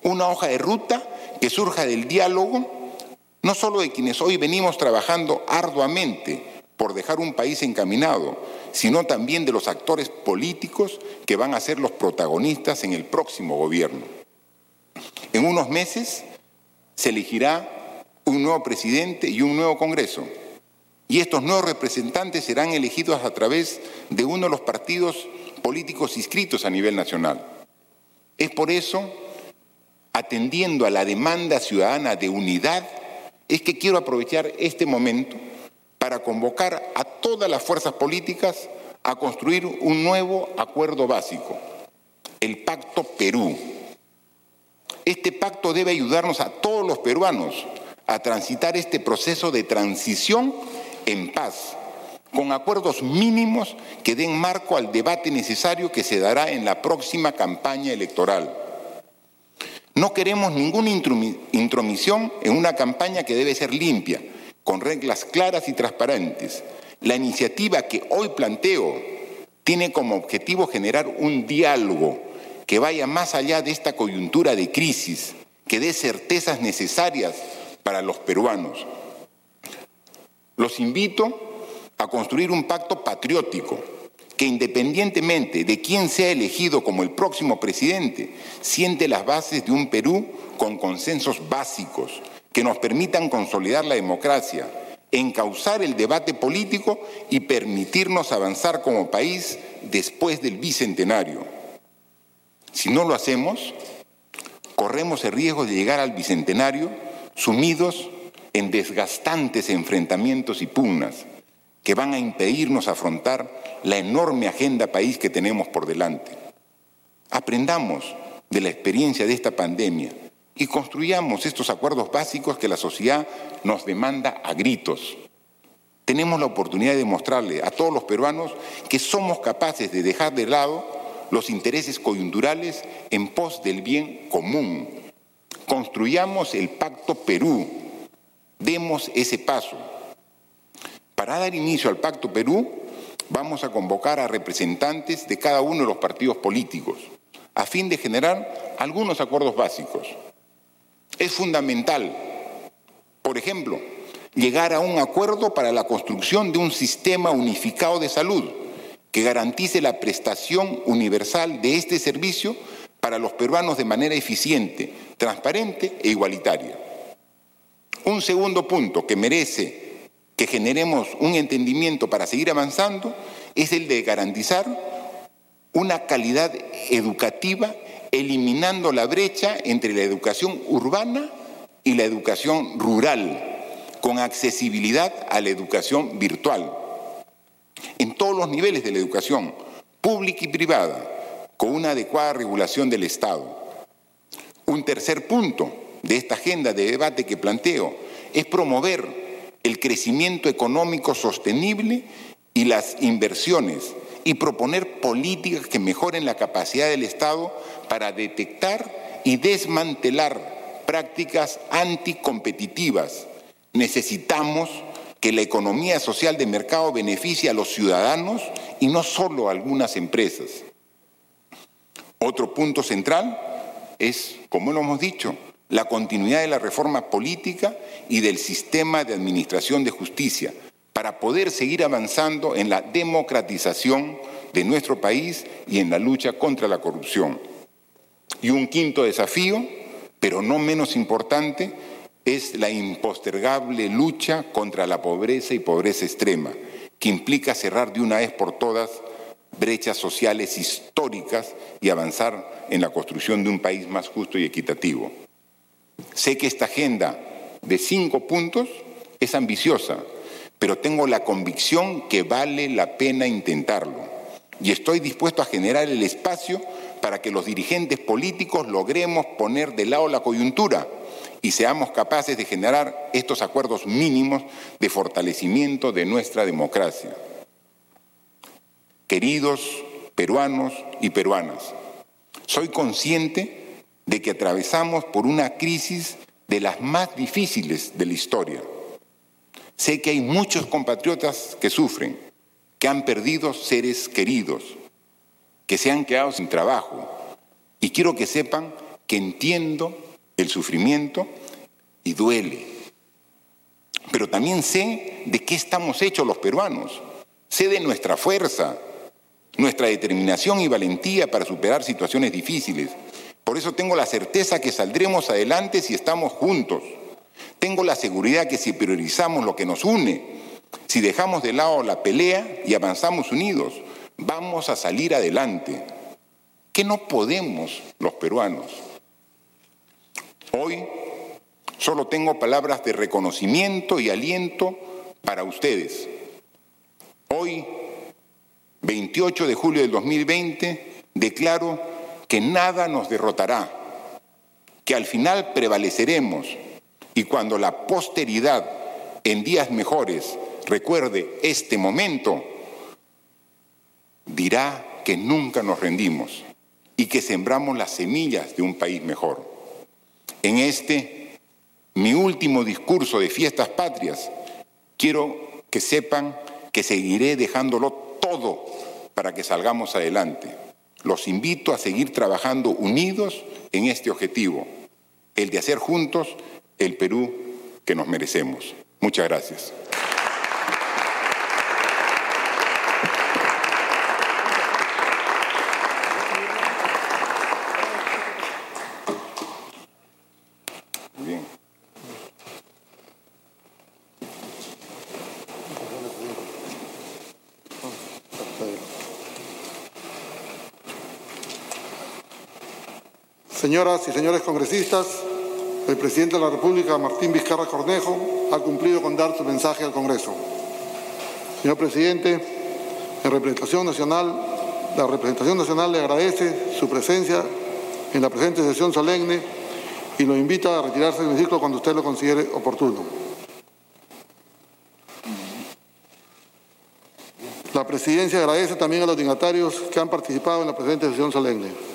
Una hoja de ruta que surja del diálogo, no solo de quienes hoy venimos trabajando arduamente por dejar un país encaminado, sino también de los actores políticos que van a ser los protagonistas en el próximo gobierno. En unos meses se elegirá un nuevo presidente y un nuevo Congreso. Y estos nuevos representantes serán elegidos a través de uno de los partidos políticos inscritos a nivel nacional. Es por eso, atendiendo a la demanda ciudadana de unidad, es que quiero aprovechar este momento para convocar a todas las fuerzas políticas a construir un nuevo acuerdo básico, el Pacto Perú. Este pacto debe ayudarnos a todos los peruanos a transitar este proceso de transición en paz, con acuerdos mínimos que den marco al debate necesario que se dará en la próxima campaña electoral. No queremos ninguna intromisión en una campaña que debe ser limpia, con reglas claras y transparentes. La iniciativa que hoy planteo tiene como objetivo generar un diálogo que vaya más allá de esta coyuntura de crisis, que dé certezas necesarias para los peruanos. Los invito a construir un pacto patriótico que independientemente de quién sea elegido como el próximo presidente, siente las bases de un Perú con consensos básicos que nos permitan consolidar la democracia, encauzar el debate político y permitirnos avanzar como país después del bicentenario. Si no lo hacemos, corremos el riesgo de llegar al bicentenario sumidos en desgastantes enfrentamientos y pugnas que van a impedirnos afrontar la enorme agenda país que tenemos por delante. Aprendamos de la experiencia de esta pandemia y construyamos estos acuerdos básicos que la sociedad nos demanda a gritos. Tenemos la oportunidad de demostrarle a todos los peruanos que somos capaces de dejar de lado los intereses coyunturales en pos del bien común. Construyamos el Pacto Perú, demos ese paso. Para dar inicio al Pacto Perú, vamos a convocar a representantes de cada uno de los partidos políticos, a fin de generar algunos acuerdos básicos. Es fundamental, por ejemplo, llegar a un acuerdo para la construcción de un sistema unificado de salud que garantice la prestación universal de este servicio para los peruanos de manera eficiente, transparente e igualitaria. Un segundo punto que merece que generemos un entendimiento para seguir avanzando es el de garantizar una calidad educativa eliminando la brecha entre la educación urbana y la educación rural, con accesibilidad a la educación virtual, en todos los niveles de la educación, pública y privada, con una adecuada regulación del Estado. Un tercer punto de esta agenda de debate que planteo es promover el crecimiento económico sostenible y las inversiones y proponer políticas que mejoren la capacidad del Estado para detectar y desmantelar prácticas anticompetitivas. Necesitamos que la economía social de mercado beneficie a los ciudadanos y no solo a algunas empresas. Otro punto central es, como lo hemos dicho, la continuidad de la reforma política y del sistema de administración de justicia para poder seguir avanzando en la democratización de nuestro país y en la lucha contra la corrupción. Y un quinto desafío, pero no menos importante, es la impostergable lucha contra la pobreza y pobreza extrema, que implica cerrar de una vez por todas brechas sociales históricas y avanzar en la construcción de un país más justo y equitativo. Sé que esta agenda de cinco puntos es ambiciosa, pero tengo la convicción que vale la pena intentarlo y estoy dispuesto a generar el espacio para que los dirigentes políticos logremos poner de lado la coyuntura y seamos capaces de generar estos acuerdos mínimos de fortalecimiento de nuestra democracia. Queridos peruanos y peruanas, soy consciente de que atravesamos por una crisis de las más difíciles de la historia. Sé que hay muchos compatriotas que sufren, que han perdido seres queridos, que se han quedado sin trabajo. Y quiero que sepan que entiendo el sufrimiento y duele. Pero también sé de qué estamos hechos los peruanos. Sé de nuestra fuerza, nuestra determinación y valentía para superar situaciones difíciles. Por eso tengo la certeza que saldremos adelante si estamos juntos. Tengo la seguridad que si priorizamos lo que nos une, si dejamos de lado la pelea y avanzamos unidos, vamos a salir adelante. ¿Qué no podemos los peruanos? Hoy solo tengo palabras de reconocimiento y aliento para ustedes. Hoy 28 de julio del 2020, declaro que nada nos derrotará, que al final prevaleceremos y cuando la posteridad en días mejores recuerde este momento, dirá que nunca nos rendimos y que sembramos las semillas de un país mejor. En este, mi último discurso de fiestas patrias, quiero que sepan que seguiré dejándolo todo para que salgamos adelante. Los invito a seguir trabajando unidos en este objetivo, el de hacer juntos el Perú que nos merecemos. Muchas gracias. Señoras y señores congresistas, el presidente de la República, Martín Vizcarra Cornejo, ha cumplido con dar su mensaje al Congreso. Señor presidente, en representación nacional, la representación nacional le agradece su presencia en la presente sesión solemne y lo invita a retirarse del ciclo cuando usted lo considere oportuno. La presidencia agradece también a los dignatarios que han participado en la presente sesión solemne.